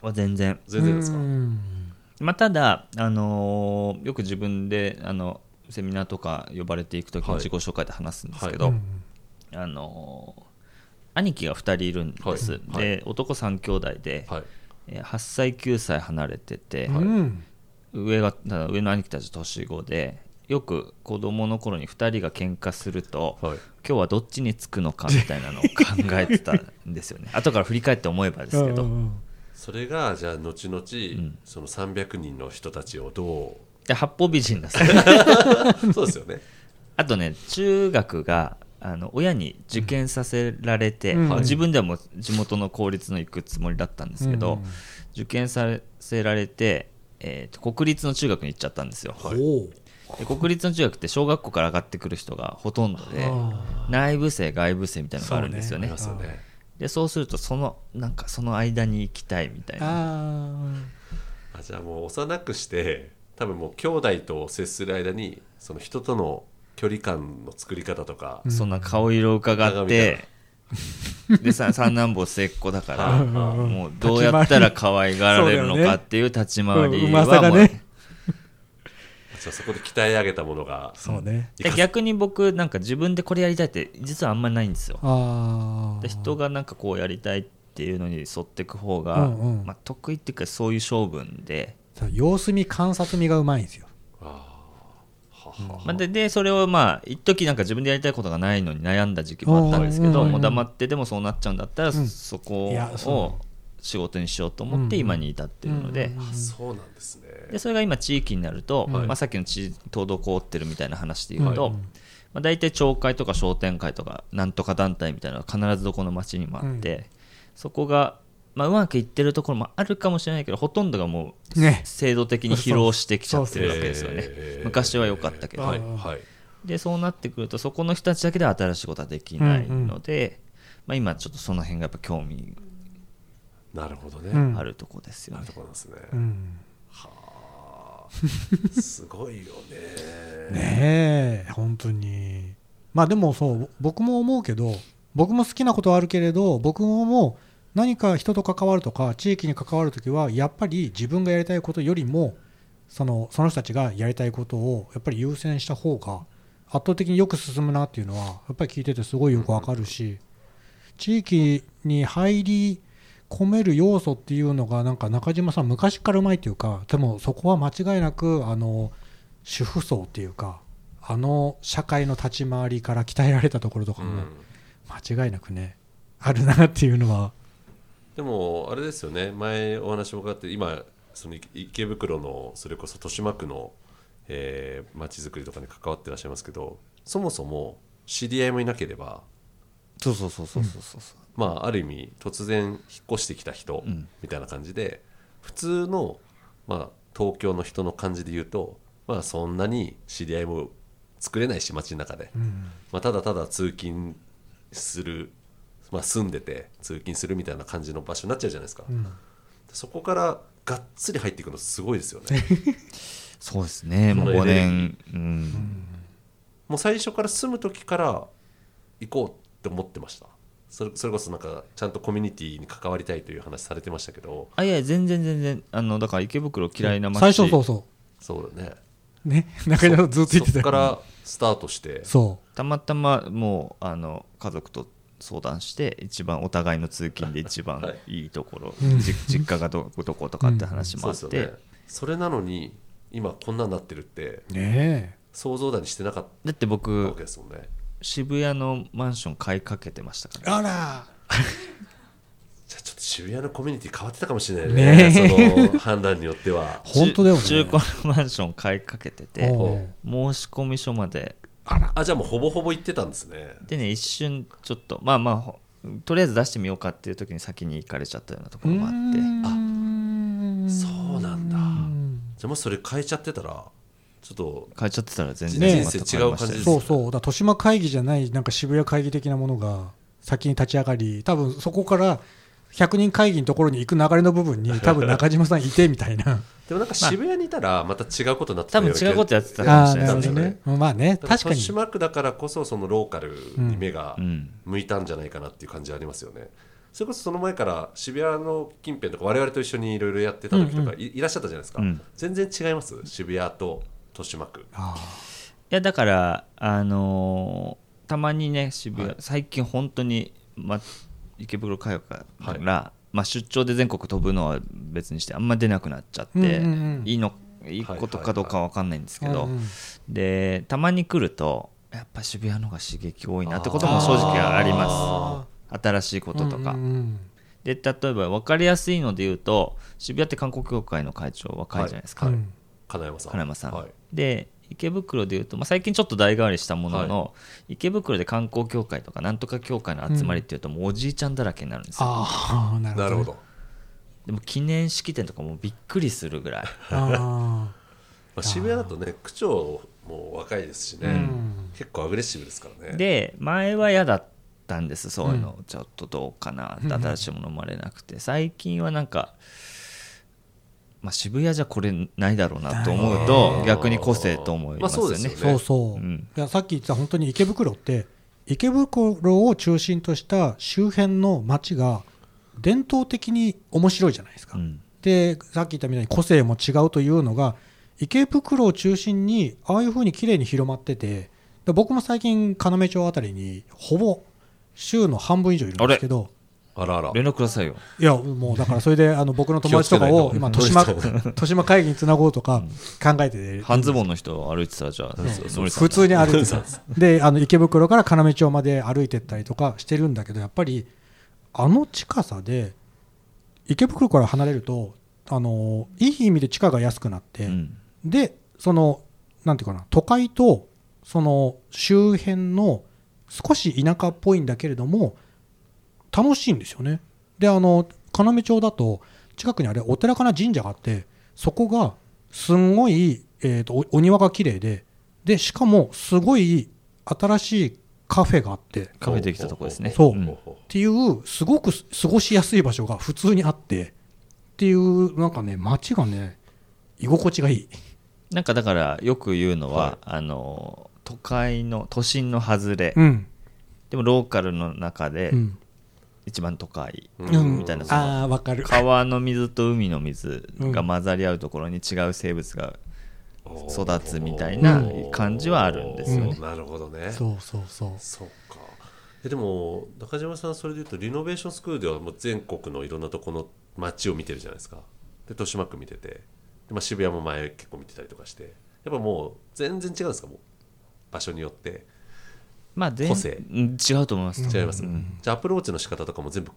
は全然。全然ですか？うんまあ、ただ、あのーよく自分であのセミナーとか呼ばれていくときにはい。自己紹介で話すんですけうど、んあのー兄貴が2人いるんです、はい。で男3兄弟で、はい。えー8歳9歳離れてて、うん。上が上の兄貴たち年子でよく子供の頃に2人が喧嘩すると、はい。今日はどっちにつくのかみたいなのを考えてたんですよね。後から振り返って思えばですけど、うんそれがじゃあ後々、ん。その300人の人たちをどで八方美人だ そうですよね。あとね中学があの親に受験させられて、うん。まあ自分ではもう地元の公立の行くつもりだったんですけど、うん。受験させられて、えーと国立の中学に行っちゃったんですよ、はい。で国立の中学って小学校から上がってくる人がほとんどであ。内部生外部生みたいなのがあるんですよね。ありますよねでそうするとそのなんかその間に行きたいみたいな。ああじゃあもう幼くして多分もう兄弟と接する間にその人との距離感の作り方とか、そんな顔色を伺って、でさ三男坊末っ子だから、うん。もうどうやったら可愛がられるのかっていう立ち回りうん。うまさはもうがねじゃあそこで鍛え上げたものがそうね。で逆に僕なんか自分でこれやりたいって実はあんまりないんですよ。ああで人がなんかこうやりたいっていうのに沿っていく方が、うんうん。まあ、得意っていうかそういう性分で、様子見観察見がうまいんですよ。まあ、ででそれをまあ一時なんか自分でやりたいことがないのに悩んだ時期もあったんですけど、うんもう黙ってでもそうなっちゃうんだったら、うん。そこを仕事にしようと思ってうん今に至ってるので,、うん。あそうなんですねでそれが今地域になると、はい。まあ、さっきの地滞ってるみたいな話で言うと、はい。まあ、大体町会とか商店会とかなんとか団体みたいなのが必ずどこの町にもあって、そこが、まあ、うまくいってるところもあるかもしれないけどほとんどがもうね。制度的に疲労してきちゃってるわけですよね。えー。昔は良かったけど、はいはい。でそうなってくるとそこの人たちだけでは新しいことはできないので、まあ、今ちょっとその辺がやっぱ興味なるほどね、うん。あるとこですよね。なる、ところなんですね、うんすごいよね。ねえ本当に。まあでもそう僕も思うけど僕も好きなことはあるけれど僕ももう何か人と関わるとか地域に関わるときはやっぱり自分がやりたいことよりもそのその人たちがやりたいことをやっぱり優先した方が圧倒的によく進むなっていうのはやっぱり聞いててすごいよくわかるし地域に入り込める要素っていうのがなんか中島さん昔からうまいっていうかでもそこは間違いなくあの主婦層っていうかあの社会の立ち回りから鍛えられたところとかもうん。間違いなくねあるなっていうのは。でもあれですよね。前お話も伺って今その池池袋のそれこそ豊島区のえー街づくりとかに関わってらっしゃいますけどそもそも知り合いもいなければそうそうそうそうそうそうそうまあある意味突然引っ越してきた人うん。みたいな感じで普通のまあ東京の人の感じで言うとまあそんなに知り合いも作れないし街の中で、うん。まあ、ただただ通勤する、まあ、住んでて通勤するみたいな感じの場所になっちゃうじゃないですか、うん。そこからがっつり入っていくのすごいですよね。そうですね。もう5そのエネルギー年、うん。もう最初から住む時から行こうって思ってましたそれそれこそなんかちゃんとコミュニティに関わりたいという話されてましたけど。あいや全然全然あのだから池袋嫌いな街。最初そうそそうだね。うね中島さんずっと言ってたそこからスタートして。そたまたまもうあの家族と相談して一番お互いの通勤で一番 はい。いいところ、うん。じ実家がどどことかって話もあって、そうですよね。それなのに今こんなんなってるってうね想像だにしてなかっだってたわ僕けですもんね渋谷のマンション買いかけてましたから、えあら。じゃあちょっと渋谷のコミュニティ変わってたかもしれないねねその判断によっては。本当だよね。中中古のマンション買いかけてて申し込み書まで。あじゃあもうほぼほぼ行ってたんですね。でね一瞬ちょっとまあまあほとりあえず出してみようかっていう時に先に行かれちゃったようなところもあって。あそうなんだ。じゃあもしそれ変えちゃってたらちょっと変えちゃってたら全然違う感じですそうそう。だ豊島会議じゃないなんか渋谷会議的なものが先に立ち上がり多分そこから100人会議のところに行く流れの部分に 多分中島さんいてみたいな。でもなんか渋谷にいたらまた違うことになって多分違うことやってたかもああしれない。なるほどね。まあね確かに。豊島区だからこそそのローカルに目がうん。向いたんじゃないかなっていう感じありますよね、それこそその前から渋谷の近辺とか我々と一緒にいろいろやってた時とかい,、いらっしゃったじゃないですか、うん。全然違います？渋谷と豊島区。あいやだからあのーたまにね渋谷、はい。最近本当にま池袋通うから、まあ、出張で全国飛ぶのは別にしてあんま出なくなっちゃって、うんうんうん。いいのいいことかどうかは分かんないんですけど、うんうんでたまに来るとやっぱ渋谷の方が刺激多いなってことも正直あります。新しいこととか、うんうんで例えば分かりやすいので言うと渋谷って観光協会の会長若いじゃないですか、金山さん。金山さん、はい。で池袋でいうと、まあ、最近ちょっと代替わりしたものの、池袋で観光協会とかなんとか協会の集まりっていうともうおじいちゃんだらけになるんですよ、ああ なるほど。なるほど、でも記念式典とかもうびっくりするぐらい。あまあ、渋谷だとね区長も若いですしね、うん。結構アグレッシブですからね。で前は嫌だったんですそういうの、ちょっとどうかなって新しいもの生まれなくて。最近はなんか、まあ、渋谷じゃこれないだろうなと思うあとー。逆に個性と思いますよね,、まあそうそういやさっき言ってた本当に池袋って池袋を中心とした周辺の街が伝統的に面白いじゃないですか、うん。でさっき言ったみたいに個性も違うというのが池袋を中心にああいう風に綺麗に広まっててで僕も最近要町あたりにほぼ週の半分以上いるんですけどあらあら。連絡くださいよ。いやもうだからそれであの僕の友達とかを今豊島豊島会議につなごうとか考えてて半ズボンの人歩いてたらじゃあ普通に歩いてた。であの池袋から要町まで歩いてったりとかしてるんだけどやっぱりあの近さで池袋から離れるとあのいい意味で地価が安くなって、うん。でそのなんていうかな都会とその周辺の少し田舎っぽいんだけれども楽しいんですよね。であの要町だと近くにあれお寺かな神社があってそこがすんごい、えー、とおお庭が綺麗ででしかもすごい新しいカフェがあってカフェできたとこですね。そう。うん。っていうすごく過ごしやすい場所が普通にあってっていうなんかね街がね居心地がいい。なんかだからよく言うのは、はい。あの都会の都心の外れ、うん。でもローカルの中でうん一番都会、うん。みたいなそのああわかる。川の水と海の水が混ざり合うところに違う生物が育つみたいな感じはあるんですよね。おーなるほどね。そうそうそう。そうか。えでも中島さんそれでいうとリノベーションスクールではもう全国のいろんなとこの街を見てるじゃないですか。で豊島区見てて。で、まあ、渋谷も前結構見てたりとかして。やっぱもう全然違うんですかもう。場所によってまあ全個性。うん違うと思います、違います、うん。じゃあアプローチの仕方とかも全部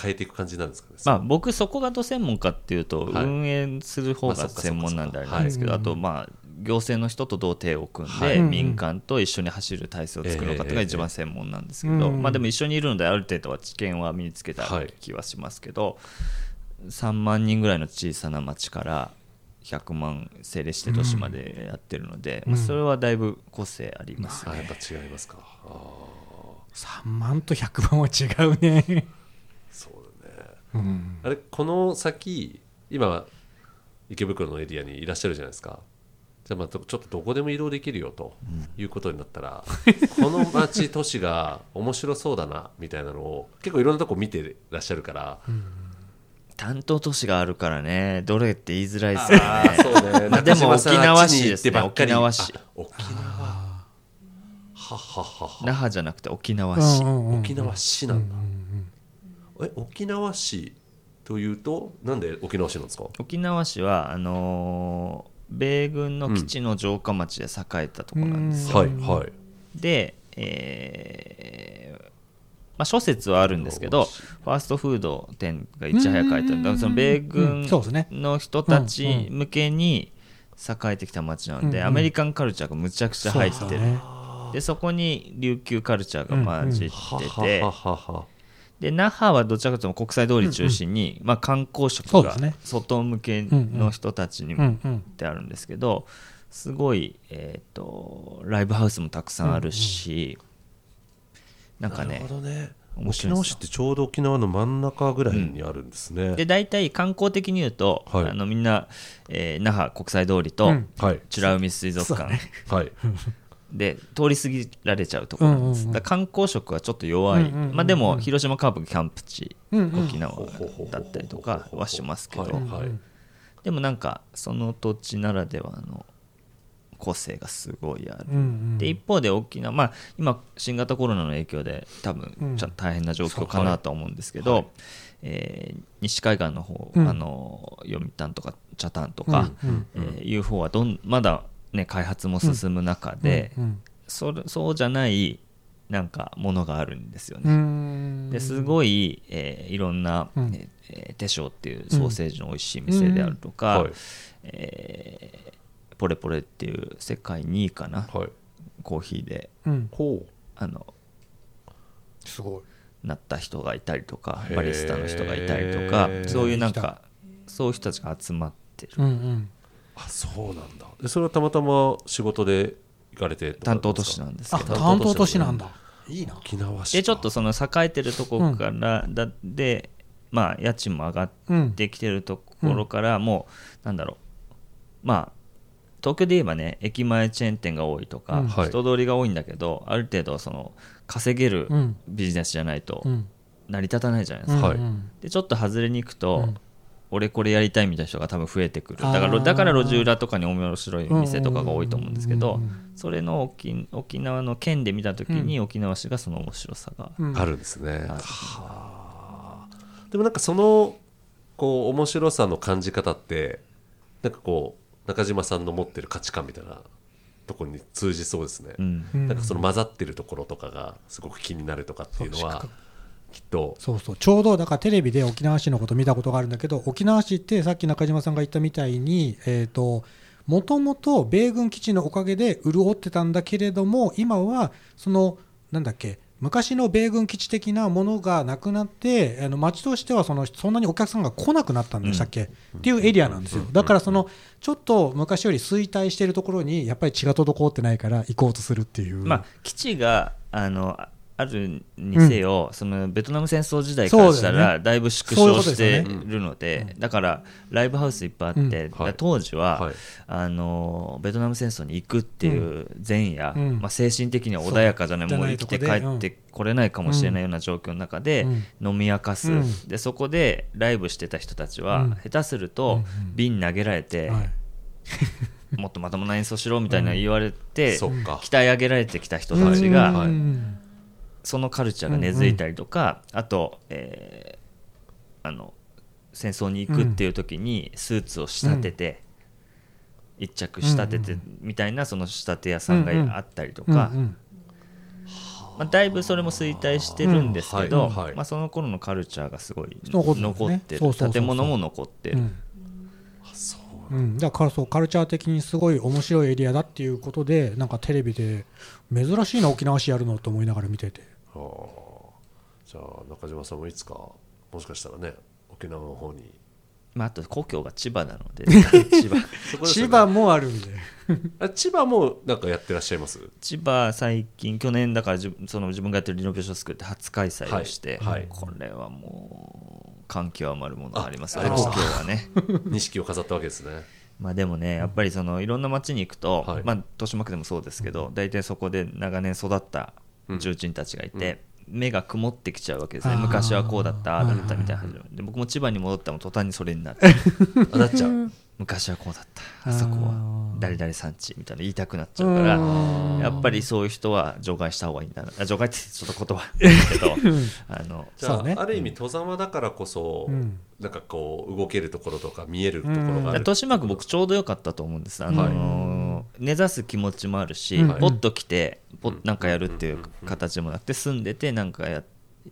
変えていく感じなんですかね？まあ、僕そこがど専門かっていうと、はい。運営する方が専門なんであれなんですけど、はいあとまあ行政の人とどう手を組んで、はい。民間と一緒に走る体制を作るのかっていうのが一番専門なんですけど、うんまあ、でも一緒にいるのである程度は知見は身につけた気はしますけど、3万人ぐらいの小さな町から100万政令指定都市までやってるので、まあ、それはだいぶ個性ありますね。あやっぱ違いますか。あ3万と100万は違うね、ーそうだね。うん、あれこの先今池袋のエリアにいらっしゃるじゃないですか。じゃあまあちょっとどこでも移動できるよということになったら、この町都市が面白そうだなみたいなのを結構いろんなとこ見てらっしゃるから、担当都市があるからね。どれって言いづらいですよね。あーそうね。まあでも沖縄市ですね。てばっかり。沖縄市。あ沖縄。はははは。那覇じゃなくて沖縄市、沖縄市なんだ、え沖縄市というとなんで沖縄市なんですか？沖縄市はあのー米軍の基地の城下町で栄えたところなんですよ、はいはい。で、えーまあ、諸説はあるんですけどファーストフード店がいち早く開いただ。からその米う軍んそうですね。の人たち向けに栄えてきた町なので、うんうん。アメリカンカルチャーがむちゃくちゃ入ってるでそこに琉球カルチャーが混じってて、で那覇はどちらかというと国際通り中心に、まあ、観光色が外向けの人たちに向うん。うんってあるんですけどすごい、えー、とライブハウスもたくさんあるし、なんかなるねほどね。面白いですよ。沖縄市ってちょうど沖縄の真ん中ぐらいにあるんですね、で大体観光的に言うと、はい。あのみんな、えー那覇国際通りと、うん。はい。美ら海水族館、はい。で通り過ぎられちゃうところなんです、うんうんうん。だから観光色はちょっと弱い、うんうんうんうんまあ、でも広島カープキャンプ地、うんうん沖縄だったりとかはしますけど、はいはい。でもなんかその土地ならではの個性がすごいある、うんうん。で一方で沖縄、まあ、今新型コロナの影響で多分うん。ちょっと大変な状況かなとは思うんですけど、はい。えー西海岸の方、うん。あの読谷とか北谷とか、うんうんえーいう方はどんまだ、ね、開発も進む中で、うんそれそうじゃないなんかものがあるんですようね。ん。ですごい、えーいろんな、うん。えー手匠っていうソーセージの美味しい店であるとか、はいえーポレポレっていう世界2位かな、はい。コーヒーで。うん。ほあのすごい。なった人がいたりとかバリスタの人がいたりとかそういうなんかそういう人たちが集まってる。うんうん。あそうなんだ。でそれはたまたま仕事で行かれて担当都市なんですあけど。担当都市なんだ。いいな。沖縄市でちょっとその栄えてるところからだでまあ家賃も上がっうん。てきてるところからもうなんだろう。まあ東京で言えばね駅前チェーン店が多いとか、うん。はい。人通りが多いんだけどある程度その稼げるうん。ビジネスじゃないとうん。成り立たないじゃないですか、はいうんでちょっと外れに行くと、うん。俺これやりたいみたいな人が多分増えてくる。だかあーらだから路地裏とかに面白い店とかが多いと思うんですけどうんうんうん。それの沖沖縄の県で見た時に沖縄市がその面白さがうん。あるんですね、はあ。でもなんかそのこう面白さの感じ方ってなんかこう中島さんの持ってる価値観みたいなところに通じそうですね、うん。うん。なんかその混ざってるところとかがすごく気になるとかっていうのはきっと。そうそう。ちょうどだからテレビで沖縄市のこと見たことがあるんだけど沖縄市ってさっき中島さんが言ったみたいにえっ、ともともと米軍基地のおかげで潤ってたんだけれども今はそのなんだっけ昔の米軍基地的なものがなくなってあの町としてはそのそんなにお客さんが来なくなったんでしたっけ、っていうエリアなんですよ。だからそのちょっと昔より衰退しているところにやっぱり血が滞ってないから行こうとするっていう、まあ、基地があのああるにせよ、そのベトナム戦争時代からしたらだいぶ縮小してるのでだからライブハウスいっぱいあって、うん。当時は、はい。あのベトナム戦争に行くっていう前夜、うん。まあ、精神的には穏やかじゃないもう。生きて帰ってこれないかもしれないような状況の中で飲み明かす、うん。でそこでライブしてた人たちは、うん。下手すると瓶投げられて、はい。もっとまともな演奏しろみたいな言われて、そっか。鍛え上げられてきた人たちが、そのカルチャーが根付いたりとか、あと、えーあの戦争に行くっていう時にスーツを仕立てて、一着仕立ててみたいなその仕立て屋さんがあったりとか、うんうんまあ、だいぶそれも衰退してるんですけど、うんはいはい。まあ、その頃のカルチャーがすごい残ってる。建物も残ってる、うん。だからそうカルチャー的にすごい面白いエリアだっていうことでなんかテレビで珍しいな沖縄市やるのと思いながら見てて。はあじゃあ中島さんもいつかもしかしたらね沖縄の方に。まあ、あと故郷が千葉なので。千葉。そこですよね千葉もあるんで。あ千葉もなんかやってらっしゃいます？千葉最近去年だから自分その自分がやってるリノベーションスクールって初開催をして、はいはい。これはもう感極まるものがあります。あね故ありました。郷はね。錦を飾ったわけですね。まあでもねやっぱりそのいろんな町に行くと、はい。まあ、豊島区でもそうですけど大体そこで長年育った重鎮たちがいて、目が曇ってきちゃうわけですね。昔はこうだったああだったみたいな話で。僕も千葉に戻ったら途端にそれになるあなっちゃう 昔はこうだった。あそこは誰々さんちみたいな言いたくなっちゃうからうん。やっぱりそういう人は除外した方がいいんだな。あ除外ってちょっと言葉 ですけどあのじゃあ,、そうね。ある意味戸様だからこそ、うん。なんかこう動けるところとか見えるところがある、豊島区僕ちょうど良かったと思うんです。あの、根ざす気持ちもあるし、うん。ポッと来てポッなんかやるっていう形でもなくて住んでてなんかや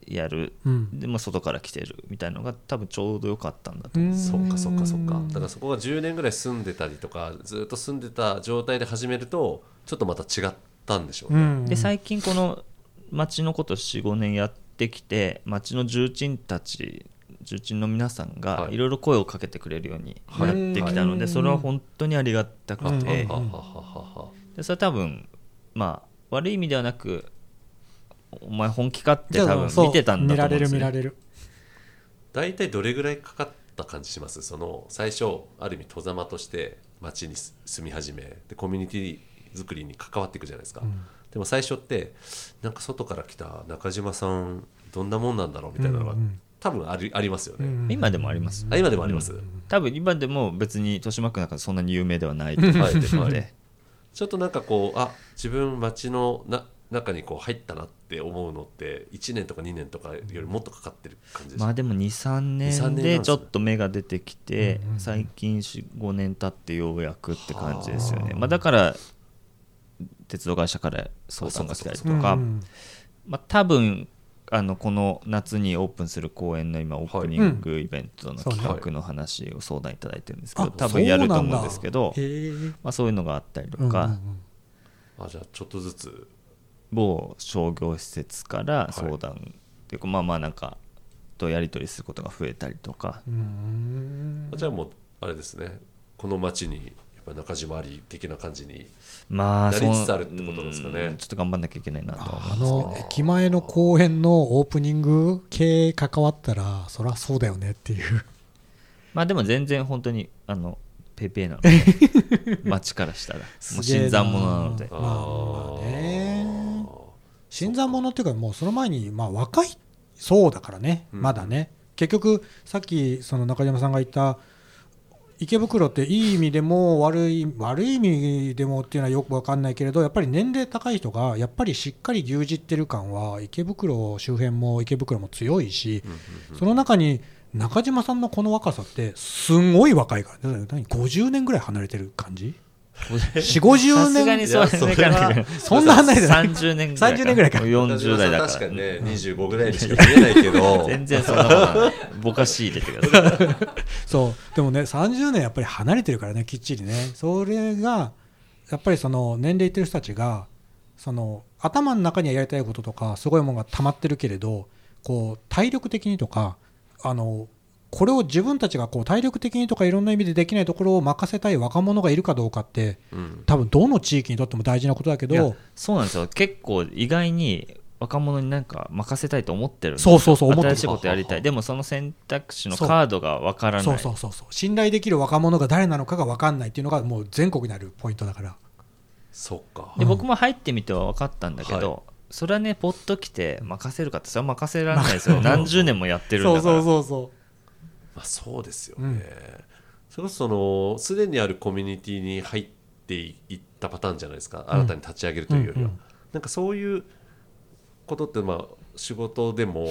やる、うん。でも外から来てるみたいなのが多分ちょうど良かったんだと思う、そっかそっかそっか。だからそこが10年ぐらい住んでたりとかずっと住んでた状態で始めるとちょっとまた違ったんでしょうね、うん。で最近この町のこと45年やってきて町の重鎮たち重鎮の皆さんがはい。いろいろ声をかけてくれるようになってきたので、はい。それは本当にありがたくて、うん。ははははは。でそれは多分まあ悪い意味ではなくお前本気かって多分見てたんだと思うんですよ、ね、見られる見られる。大体どれぐらいかかった感じします。その最初ある意味戸様として町に住み始めでコミュニティ作りに関わっていくじゃないですか、でも最初ってなんか外から来た中島さんどんなもんなんだろうみたいなのが、うんうん多分ありありますよね、うん今でもあります、あ今でもあります、多分今でも別に豊島区なんかそんなに有名ではないと思はい。ってちょっとなんかこうあ自分町のな中にこう入ったなって思うのって1年とか2年とかよりもっとかかってる感じですまあでも23 2 3年でちょっと芽が出てきて、うんうん最近5年経ってようやくって感じですよね。はあまあ、だから鉄道会社から相談が来たりとか、うんまあ、多分あのこの夏にオープンする公演の今オープニングイベントの企画の話を相談いただいてるんですけど、あ多分やると思うんですけどそうまあ、そういうのがあったりとか、うんうんうん。あじゃあちょっとずつ某商業施設から相談っていうか、まあまあなんかとやり取りすることが増えたりとか、うん。じゃあもうあれですね。この町にやっぱ中島あり的な感じにまあなりつつそうあるってことですかね。うんちょっと頑張んなきゃいけないなとあいますけどの駅前の公園のオープニング系関わったらそりゃそうだよねっていう。まあでも全然本当にあのペイペイなので 街からしたら。もう新参者なので。まあまあね新参者っていうかもうその前にまあ若いそうだからねうん。まだね。結局さっきその中島さんが言った池袋っていい意味でも悪い悪い意味でもっていうのはよく分かんないけれどやっぱり年齢高い人がやっぱりしっかり牛耳ってる感は池袋周辺も池袋も強いし、その中に中島さんのこの若さってすごい若いから何50年ぐらい離れてる感じ？4 50さすが年にそういやそれはそんな離れてない30年ぐらい30年ぐらいか。40代だから。確かにね。25ぐらいにしか見えないけど。全然そんなぼかし入れてください。そう。でもね30年やっぱり離れてるからねきっちりね。それがやっぱりその年齢いってる人たちがその頭の中にはやりたいこととかすごいものが溜まってるけれどこう体力的にとかあのこれを自分たちがこう体力的にとかいろんな意味でできないところを任せたい若者がいるかどうかってうん。多分どの地域にとっても大事なことだけど。そうなんですよ。結構意外に若者になんか任せたいと思ってるそうそうそう思ってる。新しいことやりたい。でもその選択肢のカードがわからない。そうそうそうそう信頼できる若者が誰なのかが分かんないっていうのがもう全国にあるポイントだから。そっか。で僕も入ってみては分かったんだけど、はそれはねポッと来て任せるかってそれは任せられないですよ。何十年もやってるんだから。そうそうそまあ、そうですよね、うん。それこそそのすでにあるコミュニティに入っていったパターンじゃないですか。新たに立ち上げるというよりは、うんうんなんかそういうことってまあ仕事でも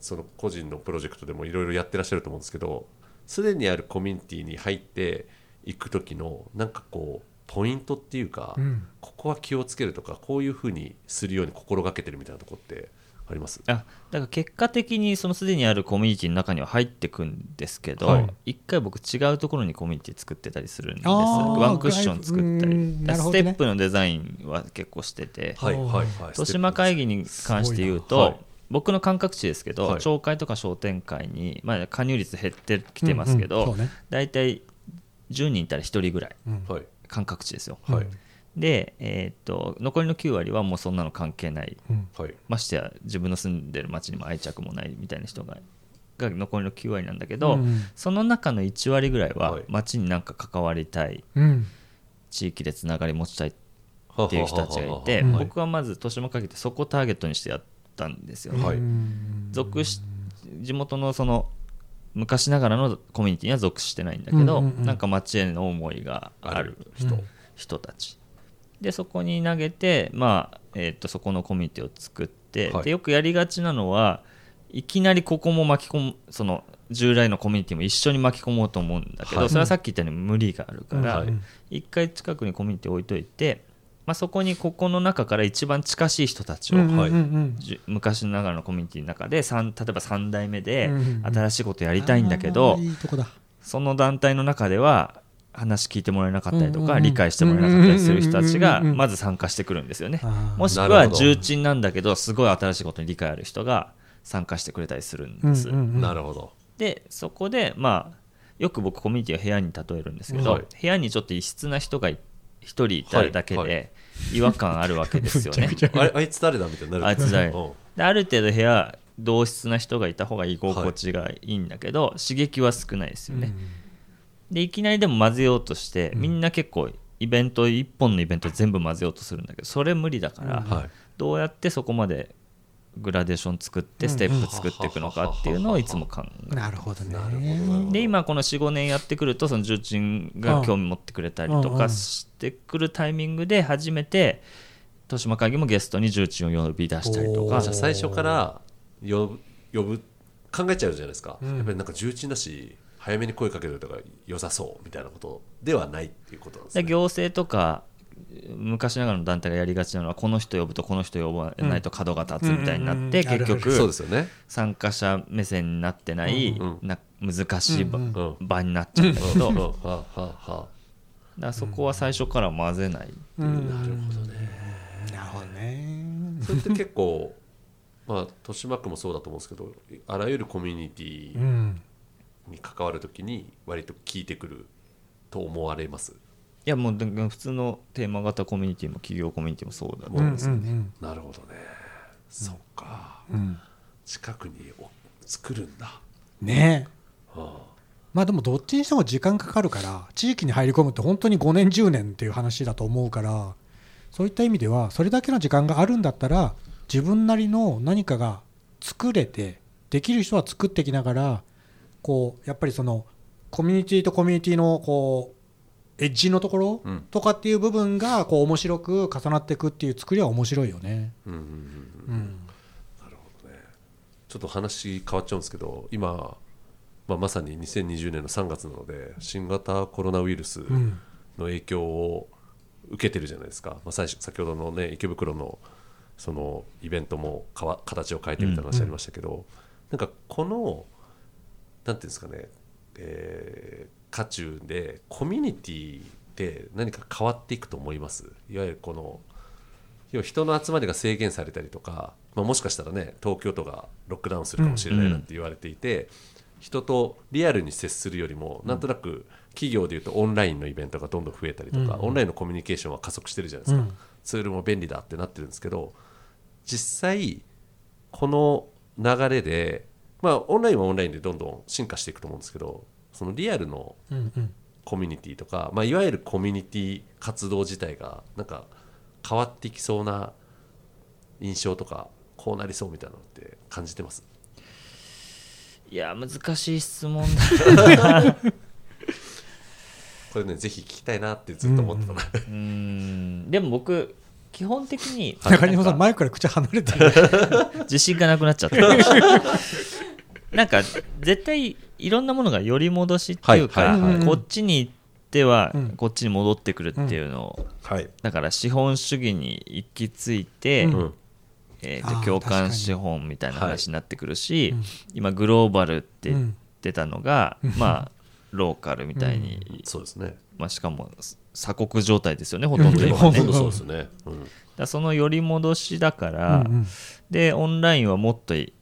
その個人のプロジェクトでもいろいろやってらっしゃると思うんですけどすでにあるコミュニティに入っていく時のなんかこうポイントっていうか、う、うん、ここは気をつけるとかこういうふうにするように心がけてるみたいなところってあります。あだから結果的にそのすでにあるコミュニティの中には入ってくんですけど、はい。一回僕違うところにコミュニティ作ってたりするんです。ワンクッション作ったうり、んなるほどね。ステップのデザインは結構してて、はいはいはい。豊島会議に関して言うと、はい僕の感覚値ですけど、はい。町会とか商店会に、まあ、加入率減ってきてますけど、うんうんね。大体10人いたら1人ぐらいうん。はい。感覚値ですよ。はいで、えーっと残りの9割はもうそんなの関係ない。うん。はい。ましてや自分の住んでる町にも愛着もないみたいな人がが残りの9割なんだけど、うんその中の1割ぐらいははい。町になんか関わりたいうん。地域でつながり持ちたいっっていう人たちがいて、うん僕はまず豊島会議ってそこをターゲットにしてやったんですよね。はい。うん属し地元のその昔ながらのコミュニティには属してないんだけど、うんうんうん。なんか町への思いがある人,、うん人たちでそこに投げて、まあえー、とそこのコミュニティを作って、はい。でよくやりがちなのはいきなりここも巻き込むその従来のコミュニティも一緒に巻き込もうと思うんだけど、はい。それはさっき言ったように無理があるから、はい。一回近くにコミュニティ置いといて、まあ、そこにここの中から一番近しい人たちを、うんうんはいうん。昔ながらのコミュニティの中で三例えば3代目でうんうんうん。新しいことやりたいんだけど、あーいいとこだ。その団体の中では話聞いてもらえなかったりとか、うんうんうん。理解してもらえなかったりする人たちがうんうんうんうんまず参加してくるんですよね。もしくは重鎮なんだけどすごい新しいことに理解ある人が参加してくれたりするんです。うんうんうん。なるほど。でそこでまあよく僕コミュニティを部屋に例えるんですけど、はい。部屋にちょっと異質な人がい一人いただけはい。はで違和感あるわけですよね。あれあいつ誰だみたいになる。あいつ誰？うん。である程度部屋同質な人がいた方が居心地がいいんだけど、刺激は少ないですよね、でいきなりでも混ぜようとして、みんな結構イベント1本のイベント全部混ぜようとするんだけどそれ無理だから、はい。どうやってそこまでグラデーション作ってステップ作っていくのかっていうのをいつも考えなるほどねなるほどなるほどで今この45年やってくるとその重鎮が興味持ってくれたりとうんうん。かしてくるタイミングで初めて豊島会議もゲストに重鎮を呼び出したりとか。じゃあ最初から呼ぶ呼ぶ考えちゃうじゃないですか、うん。やっぱりなんか重鎮だし早めに声かけるとか良さそうみたいなことではないっていうことなんですね。で行政とか昔ながらの団体がやりがちなのはこの人呼ぶとこの人呼ばないと角が立つみたいになって結局そうですよね。参加者目線になってないうんな難しい場うんうん。場になっちゃうんだけどそこは最初から混ぜないう。んなるほどね。なるほどね。あそれって結構まあ豊島区もそうだと思うんですけどあらゆるコミュニティうんに関わるときに割と聞いてくると思われます。いやもう普通のテーマ型コミュニティも企業コミュニティもそうだとうんうん思うんですよ、うん。なるほどね。そっか。うん。近くにお作るんだ。ね。えはまあでもどっちにしても時間かかるから地域に入り込むって本当に5年10年っていう話だと思うからそういった意味ではそれだけの時間があるんだったら自分なりの何かが作れてできる人は作ってきながらこうやっぱりそのコミュニティとコミュニティのこうエッジのところうん。とかっていう部分がこう面白く重なっていくっていう作りは面白いよね。うんうんうんうん。ちょっと話変わっちゃうんですけど今、まあ、まさに2020年の3月なので新型コロナウイルスうんの影響を受けてるじゃないですか、まあ、最初先ほどのね池袋のそのイベントもかわ形を変えてみたいな話ありましたけど、なんかこのなんていうんですかね、えー、渦中でコミュニティで何か変わっていくと思います？いわゆるこの要は人の集まりが制限されたりとか、まあ、もしかしたらね東京都がロックダウンするかもしれないなんて言われていて、人とリアルに接するよりもなんとなく企業でいうとオンラインのイベントがどんどん増えたりとか、うんオンラインのコミュニケーションは加速してるじゃないですか、うん。ツールも便利だってなってるんですけど実際この流れでまあオンラインはオンラインでどんどん進化していくと思うんですけどそのリアルのコミュニティとか、まあ、いわゆるコミュニティ活動自体がなんか変わっていきそうな印象とかこうなりそうみたいなのって感じてます？いや難しい質問だ。これねぜひ聞きたいなってずっと思ってたな、うーん。でも僕基本的に中島さんなんかマイクから口離れてる。自信がなくなっちゃったなんか絶対いろんなものが寄り戻しっていうか、はいはいはい。こっちに行ってはうん。こっちに戻ってくるっていうのを、はい、だから資本主義に行き着いて、うん。うん。えーと共感資本みたいな話になってくるし、うん今グローバルって言っうんてたのが、まあローカルみたいに、そうですね。まあ、しかも鎖国状態ですよねほとんど今ね。ほとんどだかそうですね、うん。らその寄り戻しだから、うんうん。でオンラインはもっとい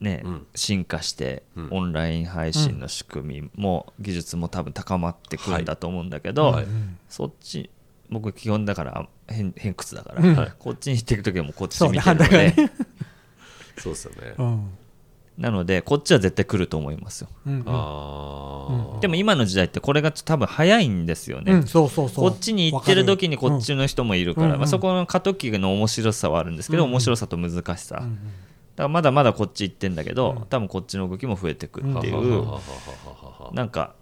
ね、うん。進化して、うん。オンライン配信の仕組みも、技術も多分高まってくるんだと思うんだけど、はい。うんそっち僕基本だから偏偏屈だから、うん。はい。こっちに行っていく時はもうこっち見てるので、そうですよね、うん。なのでこっちは絶対来ると思いますよ。うんうん。ああ、でも今の時代ってこれが多分早いんですよね、うんそうそうそう。こっちに行ってる時にこっちの人もいるから、うんうん。まあ、そこの過渡期の面白さはあるんですけど、うん。面白さと難しさ、うんうんだからまだまだこっち行ってんだけど、多分こっちの動きも増えてくっていう、なんか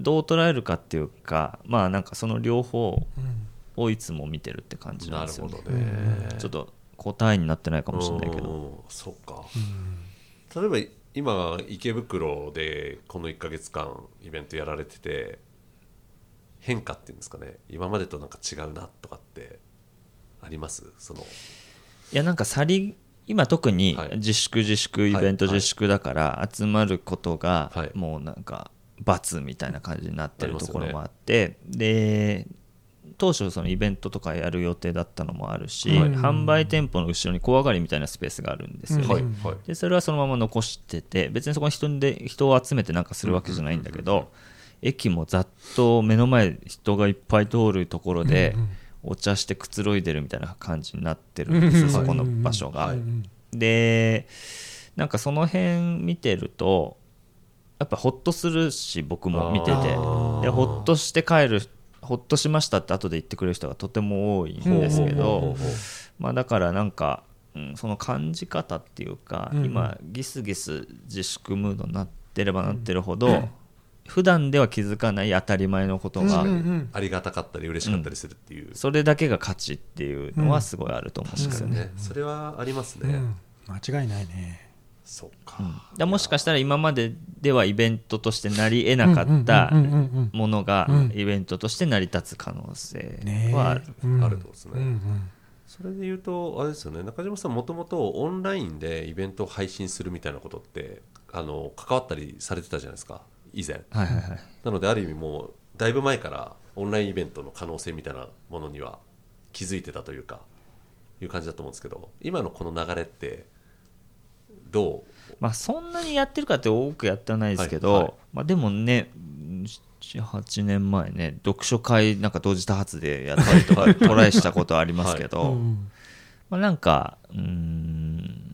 どう捉えるかっていうかまあなんかその両方をいつも見てるって感じなんなるですよね。ほどね、ちょっと答えになってないかもしれないけど。うん。そうか、例えば今池袋でこの1か月間イベントやられてて変化っていうんですかね。今までとなんか違うなとかってあります？その。いやなんか去り今特にはい。自粛自粛イベントはい自粛だから集まることがはい。もうなんか罰みたいな感じになってるところもあってで当初そのイベントとかやる予定だったのもあるしはい。販売店舗の後ろに小上がりみたいなスペースがあるんですよね、でそれはそのまま残してて別にそこに人で人を集めてなんかするわけじゃないんだけど駅もざっと目の前人がいっぱい通るところでお茶してくつろいでるみたいな感じになってるんですよそこの場所が。はい。でなんかその辺見てるとやっぱほっとするし僕も見てて。でほっとして帰るほっとしましたって後で言ってくれる人がとても多いんですけどまあだからなんか、うん、その感じ方っていうか、うんうん。今ギスギス自粛ムードになってればなってるほど、普段では気づかない当たり前のことが、うんうんうん。ありがたかったり嬉しかったりするっていう、それだけが価値っていうのはすごいあると思うんですよね。確かにね。それはありますね、うん。間違いないね。そうか、でもしかしたら今までではイベントとしてなり得なかったうんうんうんうんうんものがうん。イベントとして成り立つ可能性ねはある。うん。あるとですね。うんうん。それで言うとあれですよね。中島さんもともとオンラインでイベントを配信するみたいなことってあの関わったりされてたじゃないですか以前。はいはいはい。なのである意味もうだいぶ前からオンラインイベントの可能性みたいなものには気づいてたというかいう感じだと思うんですけど今のこの流れってどまあそんなにやってるかって多くやってはないですけど、はいはい。まあでもね、78年前ね、読書会なんか同時多発でやったりとかトライしたことありますけど、うんまあなんか、うーん、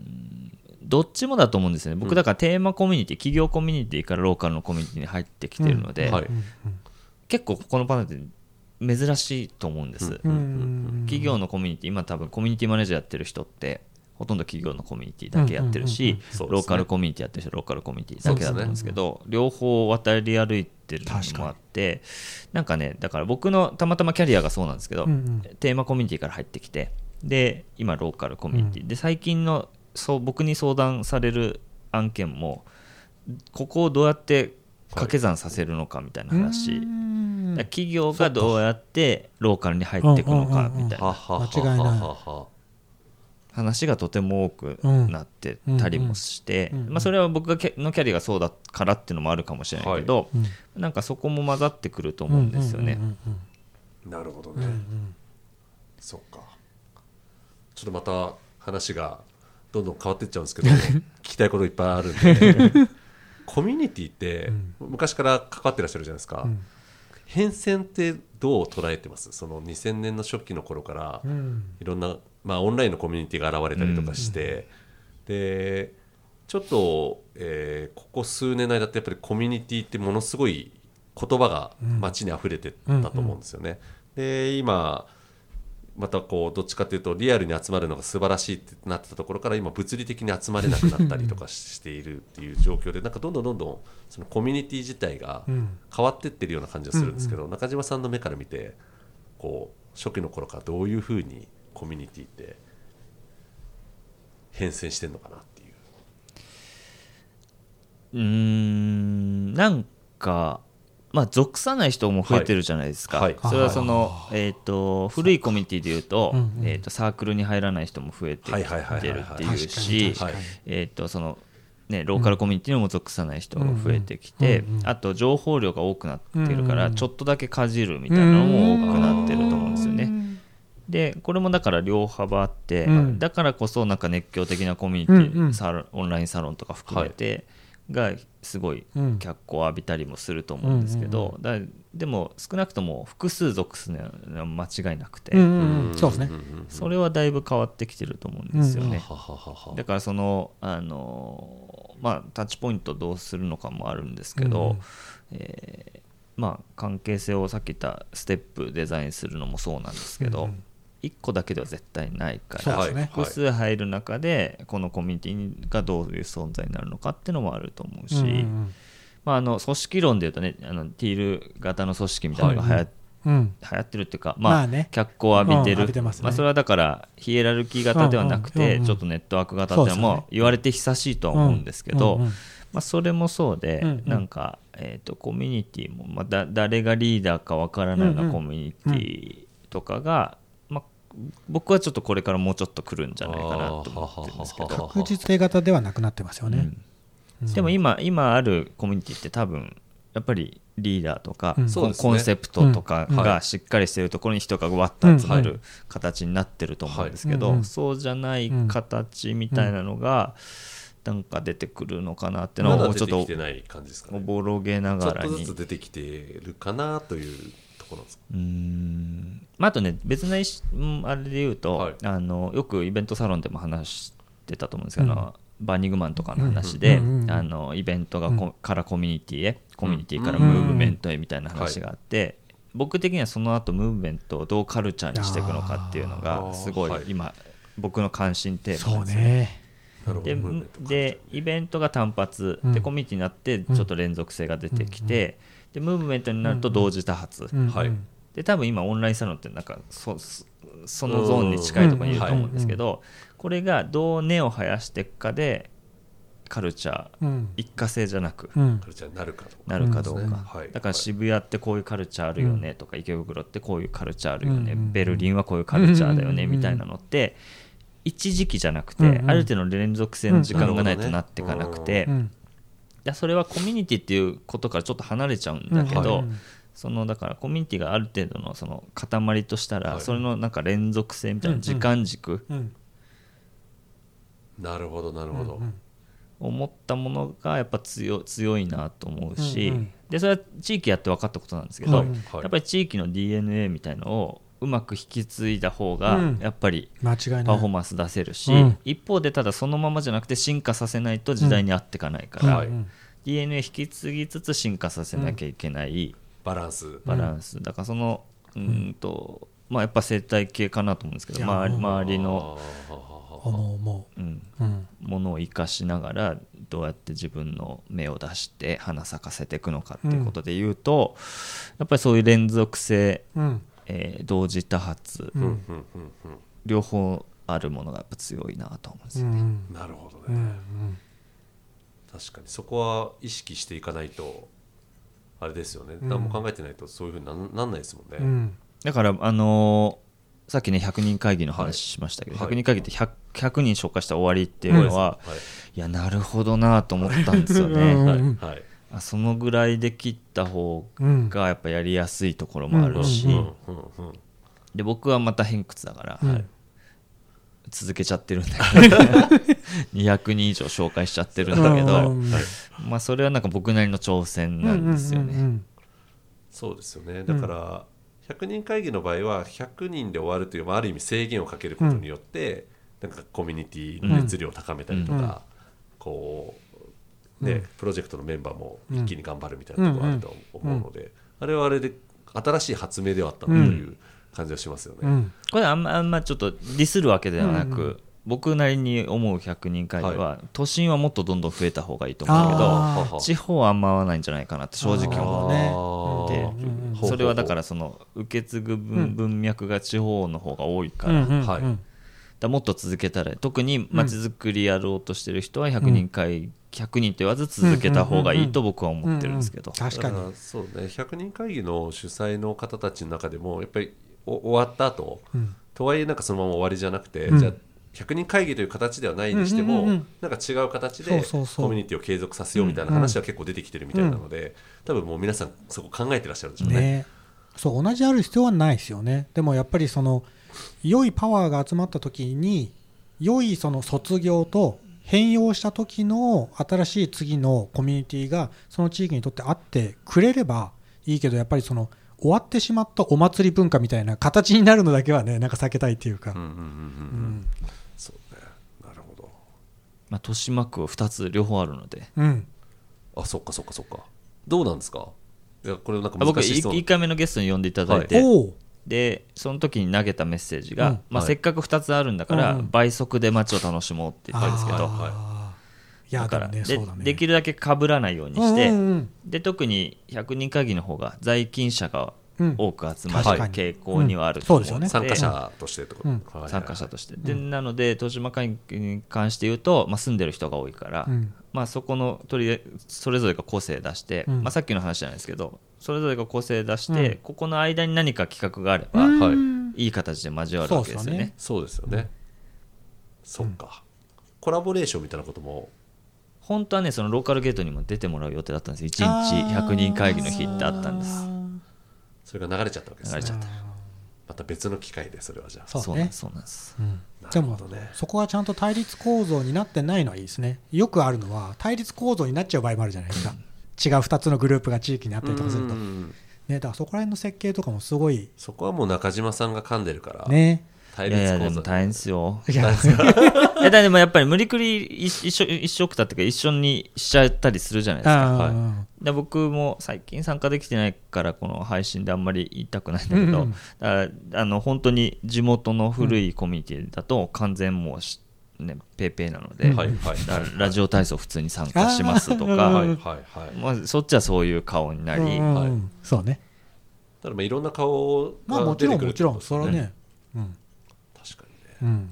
どっちもだと思うんですよね。僕だからテーマコミュニティ、企業コミュニティからローカルのコミュニティに入ってきてるので、はい。うん結構このパネルって珍しいと思うんです。うん。うん。企業のコミュニティ今多分コミュニティマネージャーやってる人ってほとんど企業のコミュニティだけやってるし、うん。うん。うん。そうですね。ローカルコミュニティやってる人ローカルコミュニティだけだったんですけど両方渡り歩いてるのもあってなんかねだから僕のたまたまキャリアがそうなんですけど、うんうん。テーマコミュニティから入ってきてで今ローカルコミュニティ、で最近のそう僕に相談される案件もここをどうやって掛け算させるのかみたいな話、うん。だから企業がどうやってローカルに入っていくのかみたいな。ははは間違いないは。は話がとても多くなってたりもして、うんうんまあ、それは僕のキャリアがそうだからっていうのもあるかもしれないけど、うんなんかそこも混ざってくると思うんですよね。うんうんうん。なるほどね、うんうん。そっか。ちょっとまた話がどんどん変わっていっちゃうんですけど 聞きたいこといっぱいあるんで。コミュニティって昔から関わってらっしゃるじゃないですか、うん。変遷ってどう捉えてます？その2000年の初期の頃からうん。いろんな、まあ、オンラインのコミュニティが現れたりとかして、でちょっと、えーここ数年の間ってやっぱりコミュニティってものすごい言葉が街に溢れてたと思うんですよね。で今またこうどっちかというとリアルに集まるのが素晴らしいってなってたところから今物理的に集まれなくなったりとかしているっていう状況でなんかどんどんどんどんそのコミュニティ自体がうん変わってってるような感じがするんですけど、中島さんの目から見てこう初期の頃からどういうふうにコミュニティって変遷してんのかなっていう。うーんなんか、まあ、属さない人も増えてるじゃないですか、はい。はいそれはその、えー、と古いコミュニティでいうと,、うんうん。えー、とサークルに入らない人も増えてきてるっていうしはいえーとそのね、ローカルコミュニティにも属さない人が増えてきて、うんうんうん。あと情報量が多くなってるから、ちょっとだけかじるみたいなのも多くなってると思うんですよね。でこれもだから両幅あって、うん。だからこそなんか熱狂的なコミュニティ、うんうん。サロンオンラインサロンとか含めて、がすごいうん脚光を浴びたりもすると思うんですけど、だでも少なくとも複数属すのは間違いなくて、うんうんうん。そうですね。んんんそれはだいぶ変わってきてると思うんですよね。はははは。だからその、あのまあ、タッチポイントどうするのかもあるんですけど、えーまあ、関係性をさっき言ったステップデザインするのもそうなんですけど、うんうん1個だけでは絶対ないから、そうですね。複数入る中でこのコミュニティがどういう存在になるのかっていうのもあると思うし、うんうんまあ、あの組織論でいうとねあのティール型の組織みたいなのが流行,、うん。流行ってるっていうか、まあまあね。脚光を浴びてうんる、浴びてますね。あ、それはだからヒエラルキー型ではなくて、うんうんうんうん。ちょっとネットワーク型っていうのそうですよね。も言われて久しいとは思うんですけど、うんうんまあ、それもそうで、うんうん。なんか、えー、とコミュニティも、まあ、だ誰がリーダーかわからないよううんうなん。コミュニティとかが、まあ、僕はちょっとこれからもうちょっと来るんじゃないかなと思ってるんですけど。確実性型ではなくなってますよね。うん。でも今今あるコミュニティって多分やっぱりリーダーとか、うん。コンセプトとかうん。がしっかりしてるところに人がわっと集まうんる形になってると思うんですけど、はいうん。うん。そうじゃない形みたいなのがなんか出てくるのかなっていうのまだをちょっと出てきてない感じですかね。おぼろげなちょがらに。っとずつ出てきてるかなというところですか？うーん。まあ、あとね別な一うんあれで言うと、はい。あのよくイベントサロンでも話してたと思うんですけど、うん。バーニングマンとかの話で、あのイベントがこ、うん。からコミュニティへコミュニティからうん。ムーブメントへみたいな話があって、僕的にはその後ムーブメントをどうカルチャーにしていくのかっていうのあがー。すごいはい。今、僕の関心テーマですよ。ね。ね。ででイベントが単発、うん。でコミュニティになってちょっと連続性が出てきて、でムーブメントになると同時多発、で多分今オンラインサロンってなんかそそそのゾーンに近いところにいると思うんですけど、これがどう根を生やしていくかでカルチャーうん一過性じゃなくうん。カルチャーになるかとか。なるかどうか、だから渋谷ってこういうカルチャーあるよねとか、池袋ってこういうカルチャーあるよね、うんベルリンはこういうカルチャーだよね、うん。みたいなのって一時期じゃなくて、うんある程度の連続性の時間がないとうんなっていかなくて、うんいやそれはコミュニティっていうことからちょっと離れちゃうんだけど、うんそのだからコミュニティがある程度のその塊としたら、はい。それのなんか連続性みたいなうん時間軸うんなるほどなるほど、うんを持ったものがやっぱ強強いなと思うし、うんうん。でそれは地域やって分かったことなんですけど、はい。はい。やっぱり地域の DNA みたいのをうまく引き継いだ方がうん。やっぱり間違いない。パフォーマンス出せるし、うん。一方でただそのままじゃなくて進化させないと時代に合っていかないから、はいうん。DNA 引き継ぎつつ進化させなきゃいけないバランス。バランス、だからそのうーんと、まあ、やっぱ生態系かなと思うんですけど周りう。ん周りのあーはははは思う思うん、ものを生かしながらどうやって自分の芽を出して花咲かせていくのかっていうことで言うと、やっぱりそういう連続性、うんえー同時多発、うん。うんうんうん。両方あるものがやっぱ強いなと思うんですよ、うんうん。なるほどね、うん確かにそこは意識していかないとあれですよね、うん。何も考えてないとそういうふうになんなんないですもんね、うん。うんだからあのーさっきね100人会議の話しましたけど、はい。100人会議って 100, 100人紹介したら終わりっていうのは、はい。いやなるほどなと思ったんですようん。ね、はい。うんはい。あそのぐらいで切った方うん。がやっぱやりやすいところもあるし、うんうんうん。うんで僕はまた偏屈だから、うん。続けちゃってるんだけど。200人以上紹介しちゃってるんだけど、うん。まあそれはなんか僕なりの挑戦なんですよね、うんうんそうですよね。だから、100人会議の場合は100人で終わるという、まあ、ある意味制限をかけることによって、なんかコミュニティの熱量を高めたりとか、うん。こうね、うん。プロジェクトのメンバーも一気に頑張るみたいなところがあると思うので、あれはあれで新しい発明ではあったなという感じはしますよね。うん。うんこれあんまあんまちょっとディスるわけではなく、僕なりに思う100人会議は、都心はもっとどんどん増えた方がいいと思うけど地方はあんま合わないんじゃないかなって正直思う。ねであー。うんうんそれはだからその受け継ぐ文文脈が地方の方が多いから,、うんうんはいうんだもっと続けたら特にまちづくりやろうとしてる人は100人会、100人と言わず続けた方がいいと僕は思ってるんですけど、確かに。そうね100人会議の主催の方たちの中でもやっぱりお終わった後、うん。とはいえなんかそのまま終わりじゃなくて、うん。じゃあ100人会議という形ではないにしても、うんうんうんうん。なんか違う形でコミュニティを継続させようみたいな話は結構出てきてるみたいなので、多分もう皆さんそこ考えてらっしゃるんでしょうね。ね。そう同じある必要はないですよね。でもやっぱりその良いパワーが集まった時に良いその卒業と変容した時の新しい次のコミュニティがその地域にとってあってくれればいいけどやっぱりその終わってしまったお祭り文化みたいな形になるのだけはね なんか避けたいっていうか。うんうんうんうんううん。んそうね。なるほど。まあ、豊島区は2つ両方あるので。うん。あそっかそっかそっか。どうなんですか？いやこれなんかあ僕難しそう。1, 回目のゲストに呼んでいただいて、おおでその時に投げたメッセージが、うん。まあ、はい。せっかく2つあるんだから、うんうん。倍速で街を楽しもうって言ったんですけど、はいあー。いやだからでねそうだね。できるだけ被らないようにして、うんうんで特に100人会議の方が在勤者がうん多く集まる傾向にはあると思うので、うん。そうですよね。参加者としてってこと、うん。はい。はいはい参加者として、でなので豊島会議に関して言うと、まあ、住んでる人が多いから、うん。まあ、そこのとりそれぞれが個性出して、うん。まあ、さっきの話じゃないですけどそれぞれが個性出して、うん。ここの間に何か企画があれば、うん。はいいい形で交わるわけですよね。そうですよね、そっか。コラボレーションみたいなことも？本当はねそのローカルゲートにも出てもらう予定だったんです1日あー。100人会議の日ってあったんですそれが流れちゃったわけですね。流れちゃった。また別の機会でそれはじゃあ。そうね。なんですそうなんです。うん。なでもるほど。ねそこがちゃんと対立構造になってないのはいいですね。よくあるのは対立構造になっちゃう場合もあるじゃないですか。違う2つのグループが地域にあったりとかすると、うね、ん。だからそこら辺の設計とかもすごい。そこはもう中島さんが噛んでるから、ね対いやいやで立構造。も大変で すよ。いやいやでもやっぱり無理くり一一緒一緒くたっていうか一緒にしちゃったりするじゃないですか。はい。で僕も最近参加できてないからこの配信であんまり言いたくないんだけど、うんだからあの本当に地元の古いコミュニティだと完全もうし、ね、ペーペーなので、うんはい。ラジオ体操普通に参加しますとか、はいはいはい。まあ、そっちはそういう顔になり、うんうんはい。そうね。ただまあいろんな顔まあもちが出てくるろんもちろんってことですそれはね。うんうん。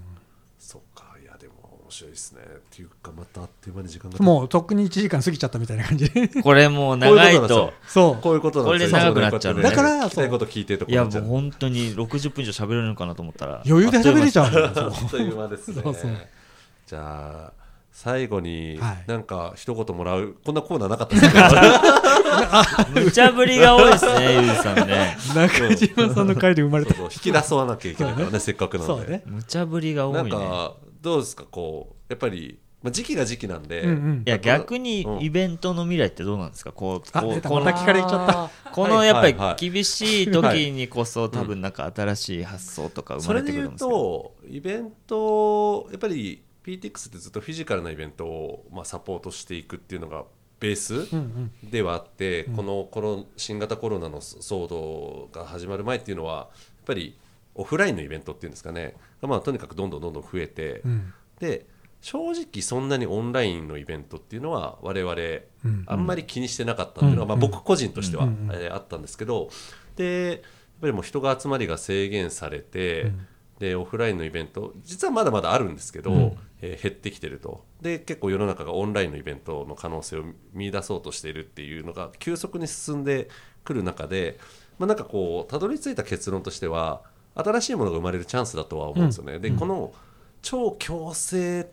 そっかいやでも面白いですね。っていうかまたあっという間に時間がもうとっくに1時間過ぎちゃったみたいな感じで。これもう長いと。そうこう。いうことなんですよ。これで長くなっちゃうね。だから聞きたいこと聞いてるとこいやもう本当に60分以上喋れるのかなと思ったら余裕で喋れちゃう。あっという間ですね。そうそう。じゃあ最後にはい。なんか一言もらう。こんなコーナーなかったですけど 無茶ぶりが多いですね ゆうじさんね。中島さんの回で生まれた。そうそう引き出そうなきゃいけないからね せっかくなので。そうね。無茶ぶりが多ないんねかどうですかこうやっぱりまあ時期が時期なんで。うんうん。いや逆にうん。イベントの未来ってどうなんですか？こうあこうこのこのやっぱりはいはい。はい厳しい時にこそ多分なんか新しい発想とか生まれそれで言うてくるんですけど。とイベントやっぱり PTX ってずっとフィジカルなイベントをまあサポートしていくっていうのがベースではあって、このコロ新型コロナの騒動が始まる前っていうのはやっぱりオフラインのイベントっていうんですかね、まあ、とにかくどんどんどんどん増えて、うん。で正直そんなにオンラインのイベントっていうのは我々うん。あんまり気にしてなかったっていうのが、うん。まあ、僕個人としては、うん。えーあったんですけどでやっぱりもう人が集まりが制限されて、うん。でオフラインのイベント実はまだまだあるんですけど、うんえー減ってきてると。で結構世の中がオンラインのイベントの可能性を見出そうとしているっていうのが急速に進んでくる中で、まあ、なんかこうたどり着いた結論としては新しいものが生まれるチャンスだとは思うんですよね。でこの超強制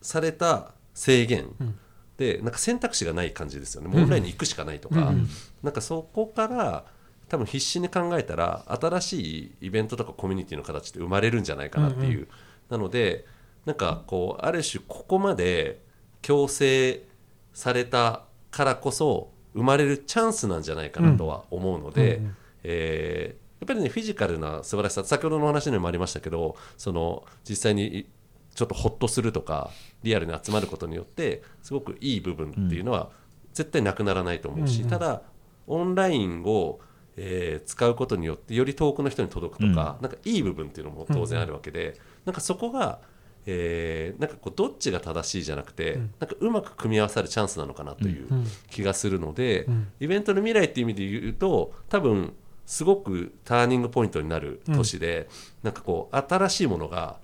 された制限、ん。でなんか選択肢がない感じですよね。もうオンラインに行くしかないとか、うんなんかそこから多分必死に考えたら新しいイベントとかコミュニティの形って生まれるんじゃないかなっていう、なのでなんかこうある種ここまで強制されたからこそ生まれるチャンスなんじゃないかなとは思うので、うんうんえーやっぱりねフィジカルな素晴らしさ先ほどの話にもありましたけどその実際にちょっとホッとするとかリアルに集まることによってすごくいい部分っていうのは絶対なくならないと思うし、うんうん。ただオンラインを、えー使うことによってより遠くの人に届くとか、なんかいい部分っていうのも当然あるわけで、なんかそこが、えーなんかこうどっちが正しいじゃなくて、うん。なんかうまく組み合わさるチャンスなのかなといううん。気がするので、うん。イベントの未来っていう意味で言うと多分すごくターニングポイントになる年で、なんかこう新しいものが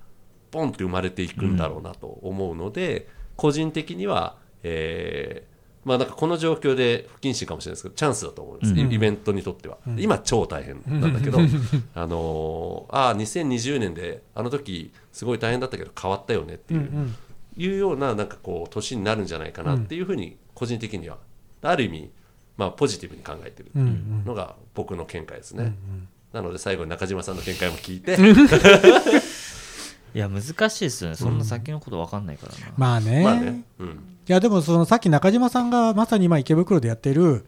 ポンって生まれていくんだろうなと思うので、個人的には、えーまあ、なんかこの状況で不謹慎かもしれないですけどチャンスだと思います、うん。イイベントにとっては、うん。今超大変なんだけど、あのーああ2020年であの時すごい大変だったけど変わったよねっていう,、うんうん。いうようななんかこう年になるんじゃないかなっていうふうに個人的にはある意味、まあ、ポジティブに考えてるっていうのが僕の見解ですね、なので最後に中島さんの見解も聞いて、いや難しいですよね。そんな先のこと分かんないからな、まあね,、まあね、うん、いやでもそのさっき中島さんがまさに今池袋でやってる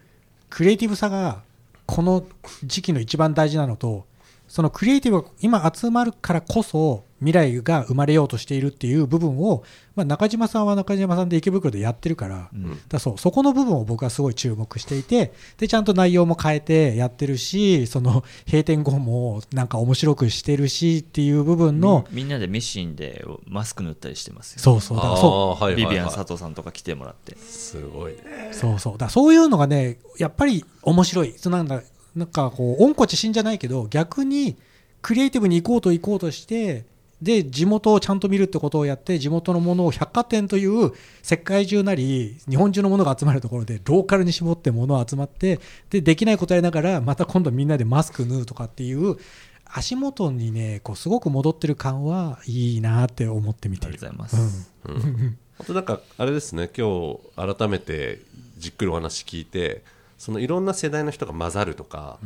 クリエイティブさがこの時期の一番大事なのとそのクリエイティブが今集まるからこそ未来が生まれようとしているっていう部分を、まあ、中島さんは中島さんで池袋でやってるから,、うん。だそうそこの部分を僕はすごい注目していてでちゃんと内容も変えてやってるしその閉店後もなんか面白くしてるしっていう部分の、みんなでミシンでマスク塗ったりしてますよそうそうそう。はいはいはい。ビビアン佐藤さんとか来てもらって。すごいね。そうそう。だそういうのがねやっぱり面白い。そうなんだなんかこう温故知新じゃないけど逆にクリエイティブに行こうと行こうとしてで地元をちゃんと見るってことをやって地元のものを百貨店という世界中なり日本中のものが集まるところでローカルに絞ってものを集まってでできないことやりながらまた今度みんなでマスク縫うとかっていう足元にねこうすごく戻ってる感はいいなって思って見てる。ありがとうございます、うん。あとなんかあれですね今日改めてじっくりお話聞いてそのいろんな世代の人が混ざるとか、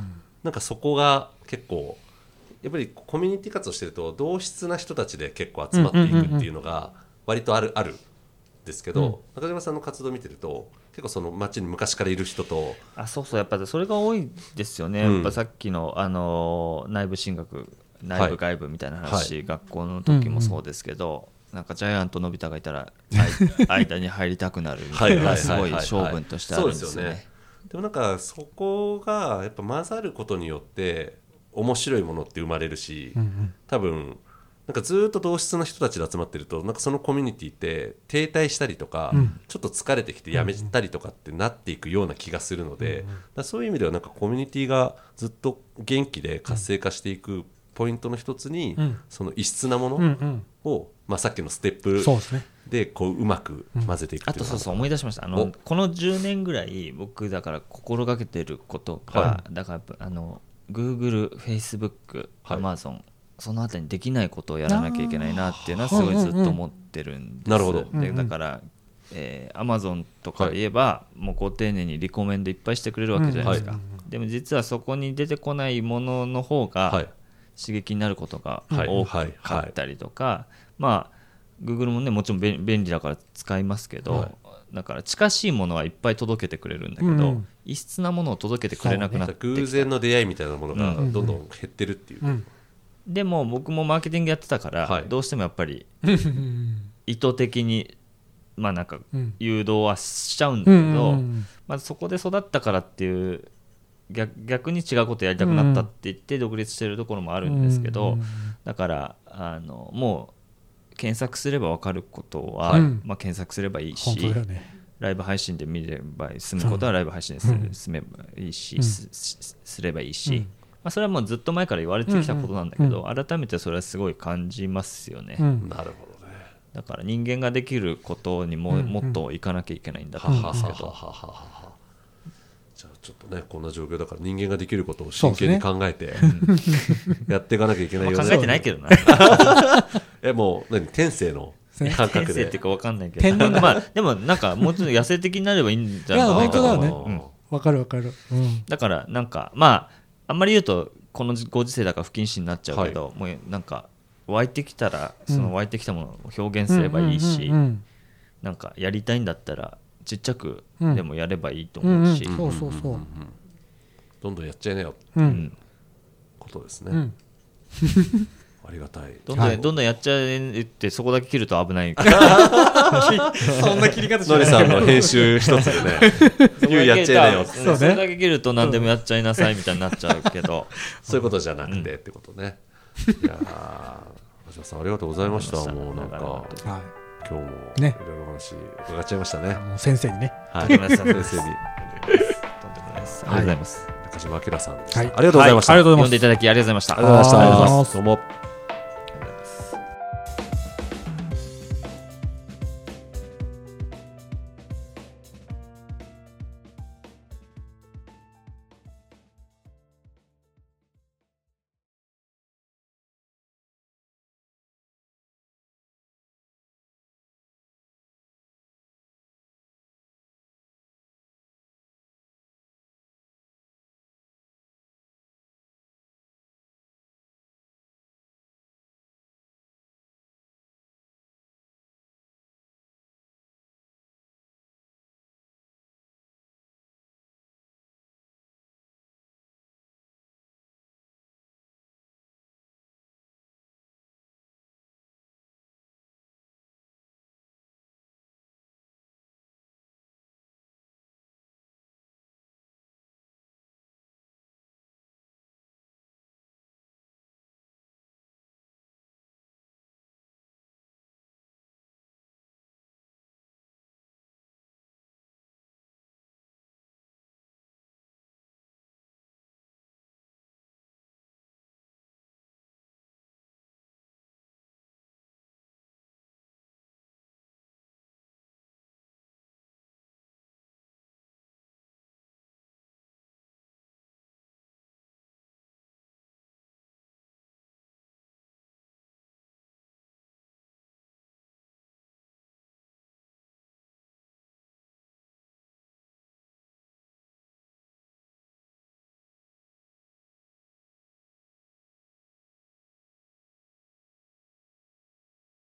なんかそこが結構やっぱりコミュニティ活動してると同質な人たちで結構集まっていくっていうのが割とあるあるんですけど、中島さんの活動を見てると結構その街に昔からいる人とあそうそうやっぱりそれが多いですよね、うん。やっぱさっきの、あのー内部進学内はい。部外部みたいな話、は学校の時もそうですけど、なんかジャイアントのび太がいたら 間に入りたくなるみたいなすごい性分としてあるんですよね。でもなんかそこがやっぱ混ざることによって面白いものって生まれるし、うんうん。多分なんかずっと同質な人たちで集まってるとなんかそのコミュニティって停滞したりとか、うん。ちょっと疲れてきてやめたりとかってなっていくような気がするので、だからそういう意味ではなんかコミュニティがずっと元気で活性化していくポイントの一つに、うん。その異質なもうんうのん。を、まあ、さっきのステップでこううまく混ぜていくっていうのがあとそうそう思い出しました。あお。のこの10年ぐらい僕だから心がけてることが、はだからあの Google、Facebook、はい。Amazon そのあたりにできないことをやらなきゃいけないなっていうのはすごいずっと思ってるんです、なるほど。でだから、えー、Amazon とかで言えば、もうご丁寧にリコメンドいっぱいしてくれるわけじゃないですか、うんでも実はそこに出てこないものの方が、はい。刺激になることがはい多かったりとか、まあ Google もねもちろん便便利だから使いますけど、はいだから近しいものはいっぱい届けてくれるんだけど、うん。異質なものを届けてくれなくなってきた。偶然の出会いみたいなものがうん。どんどん減ってるっていう、うん。でも僕もマーケティングやってたから、はい。どうしてもやっぱりうん。意図的にまあなんかうん誘導はしちゃうんだうけど、んうん。まあ、そこで育ったからっていう逆逆に違うことやりたくなったって言って独立してるところもあるんですけど、うん。だからあのもう検索すれば分かることは、うん。まあ、検索すればいい本しね。ライブ配信で見れば済むことはライブ配信です、うん。済めばいいし、うん。すればいいし、うん。まあ、それはもうずっと前から言われてきたことなんだけど、うん改めてそれはすごい感じますよね、うん。なるほどね。だから人間ができることにも,、うんもっといかなきゃいけないんだとは思うんですけど、ちょっとねこんな状況だから人間ができることを真剣に考えて、やっていかなきゃいけないよねまあ考えてないけどな。えもう何？天性の感先覚で。生っていうか分かんないけど、まあ、でもなんかもうちょっと野生的になればいいんじゃないかいや本当だよね。うん。わかるわかる。うん。だからなんかまああんまり言うとこのご時世だから不謹慎になっちゃうけど、もうなんか湧いてきたらその湧いてきたものを表現すればいいし、なんかやりたいんだったらちっちゃくうん。でもやればいいとうんうん思うし、そうそうそう。どんどんやっちゃいなよううん。んことですね、うん。ありがたい。どんどん、はい。どんどんやっちゃえってそこだけ切ると危ない。そんな切り方しのりさんの編集一つでね言うやっちゃいなよって。そねそれだけ切ると何でもやっちゃいなさいみたいになっちゃうけど。そういうことじゃなくてってことね、いやー橋本さんありがとうござざいました。もうなんか。は今日もね。いろいろ話伺っちゃいましたね。いもう先生にね。はい。先生に。とんでもないです。ありがとうございます、中島明さんでした、はい。ありがとうございました、はい。ありがとうございます読んでいただきありがとうございました。ありがとうございましたありがとうございますどうも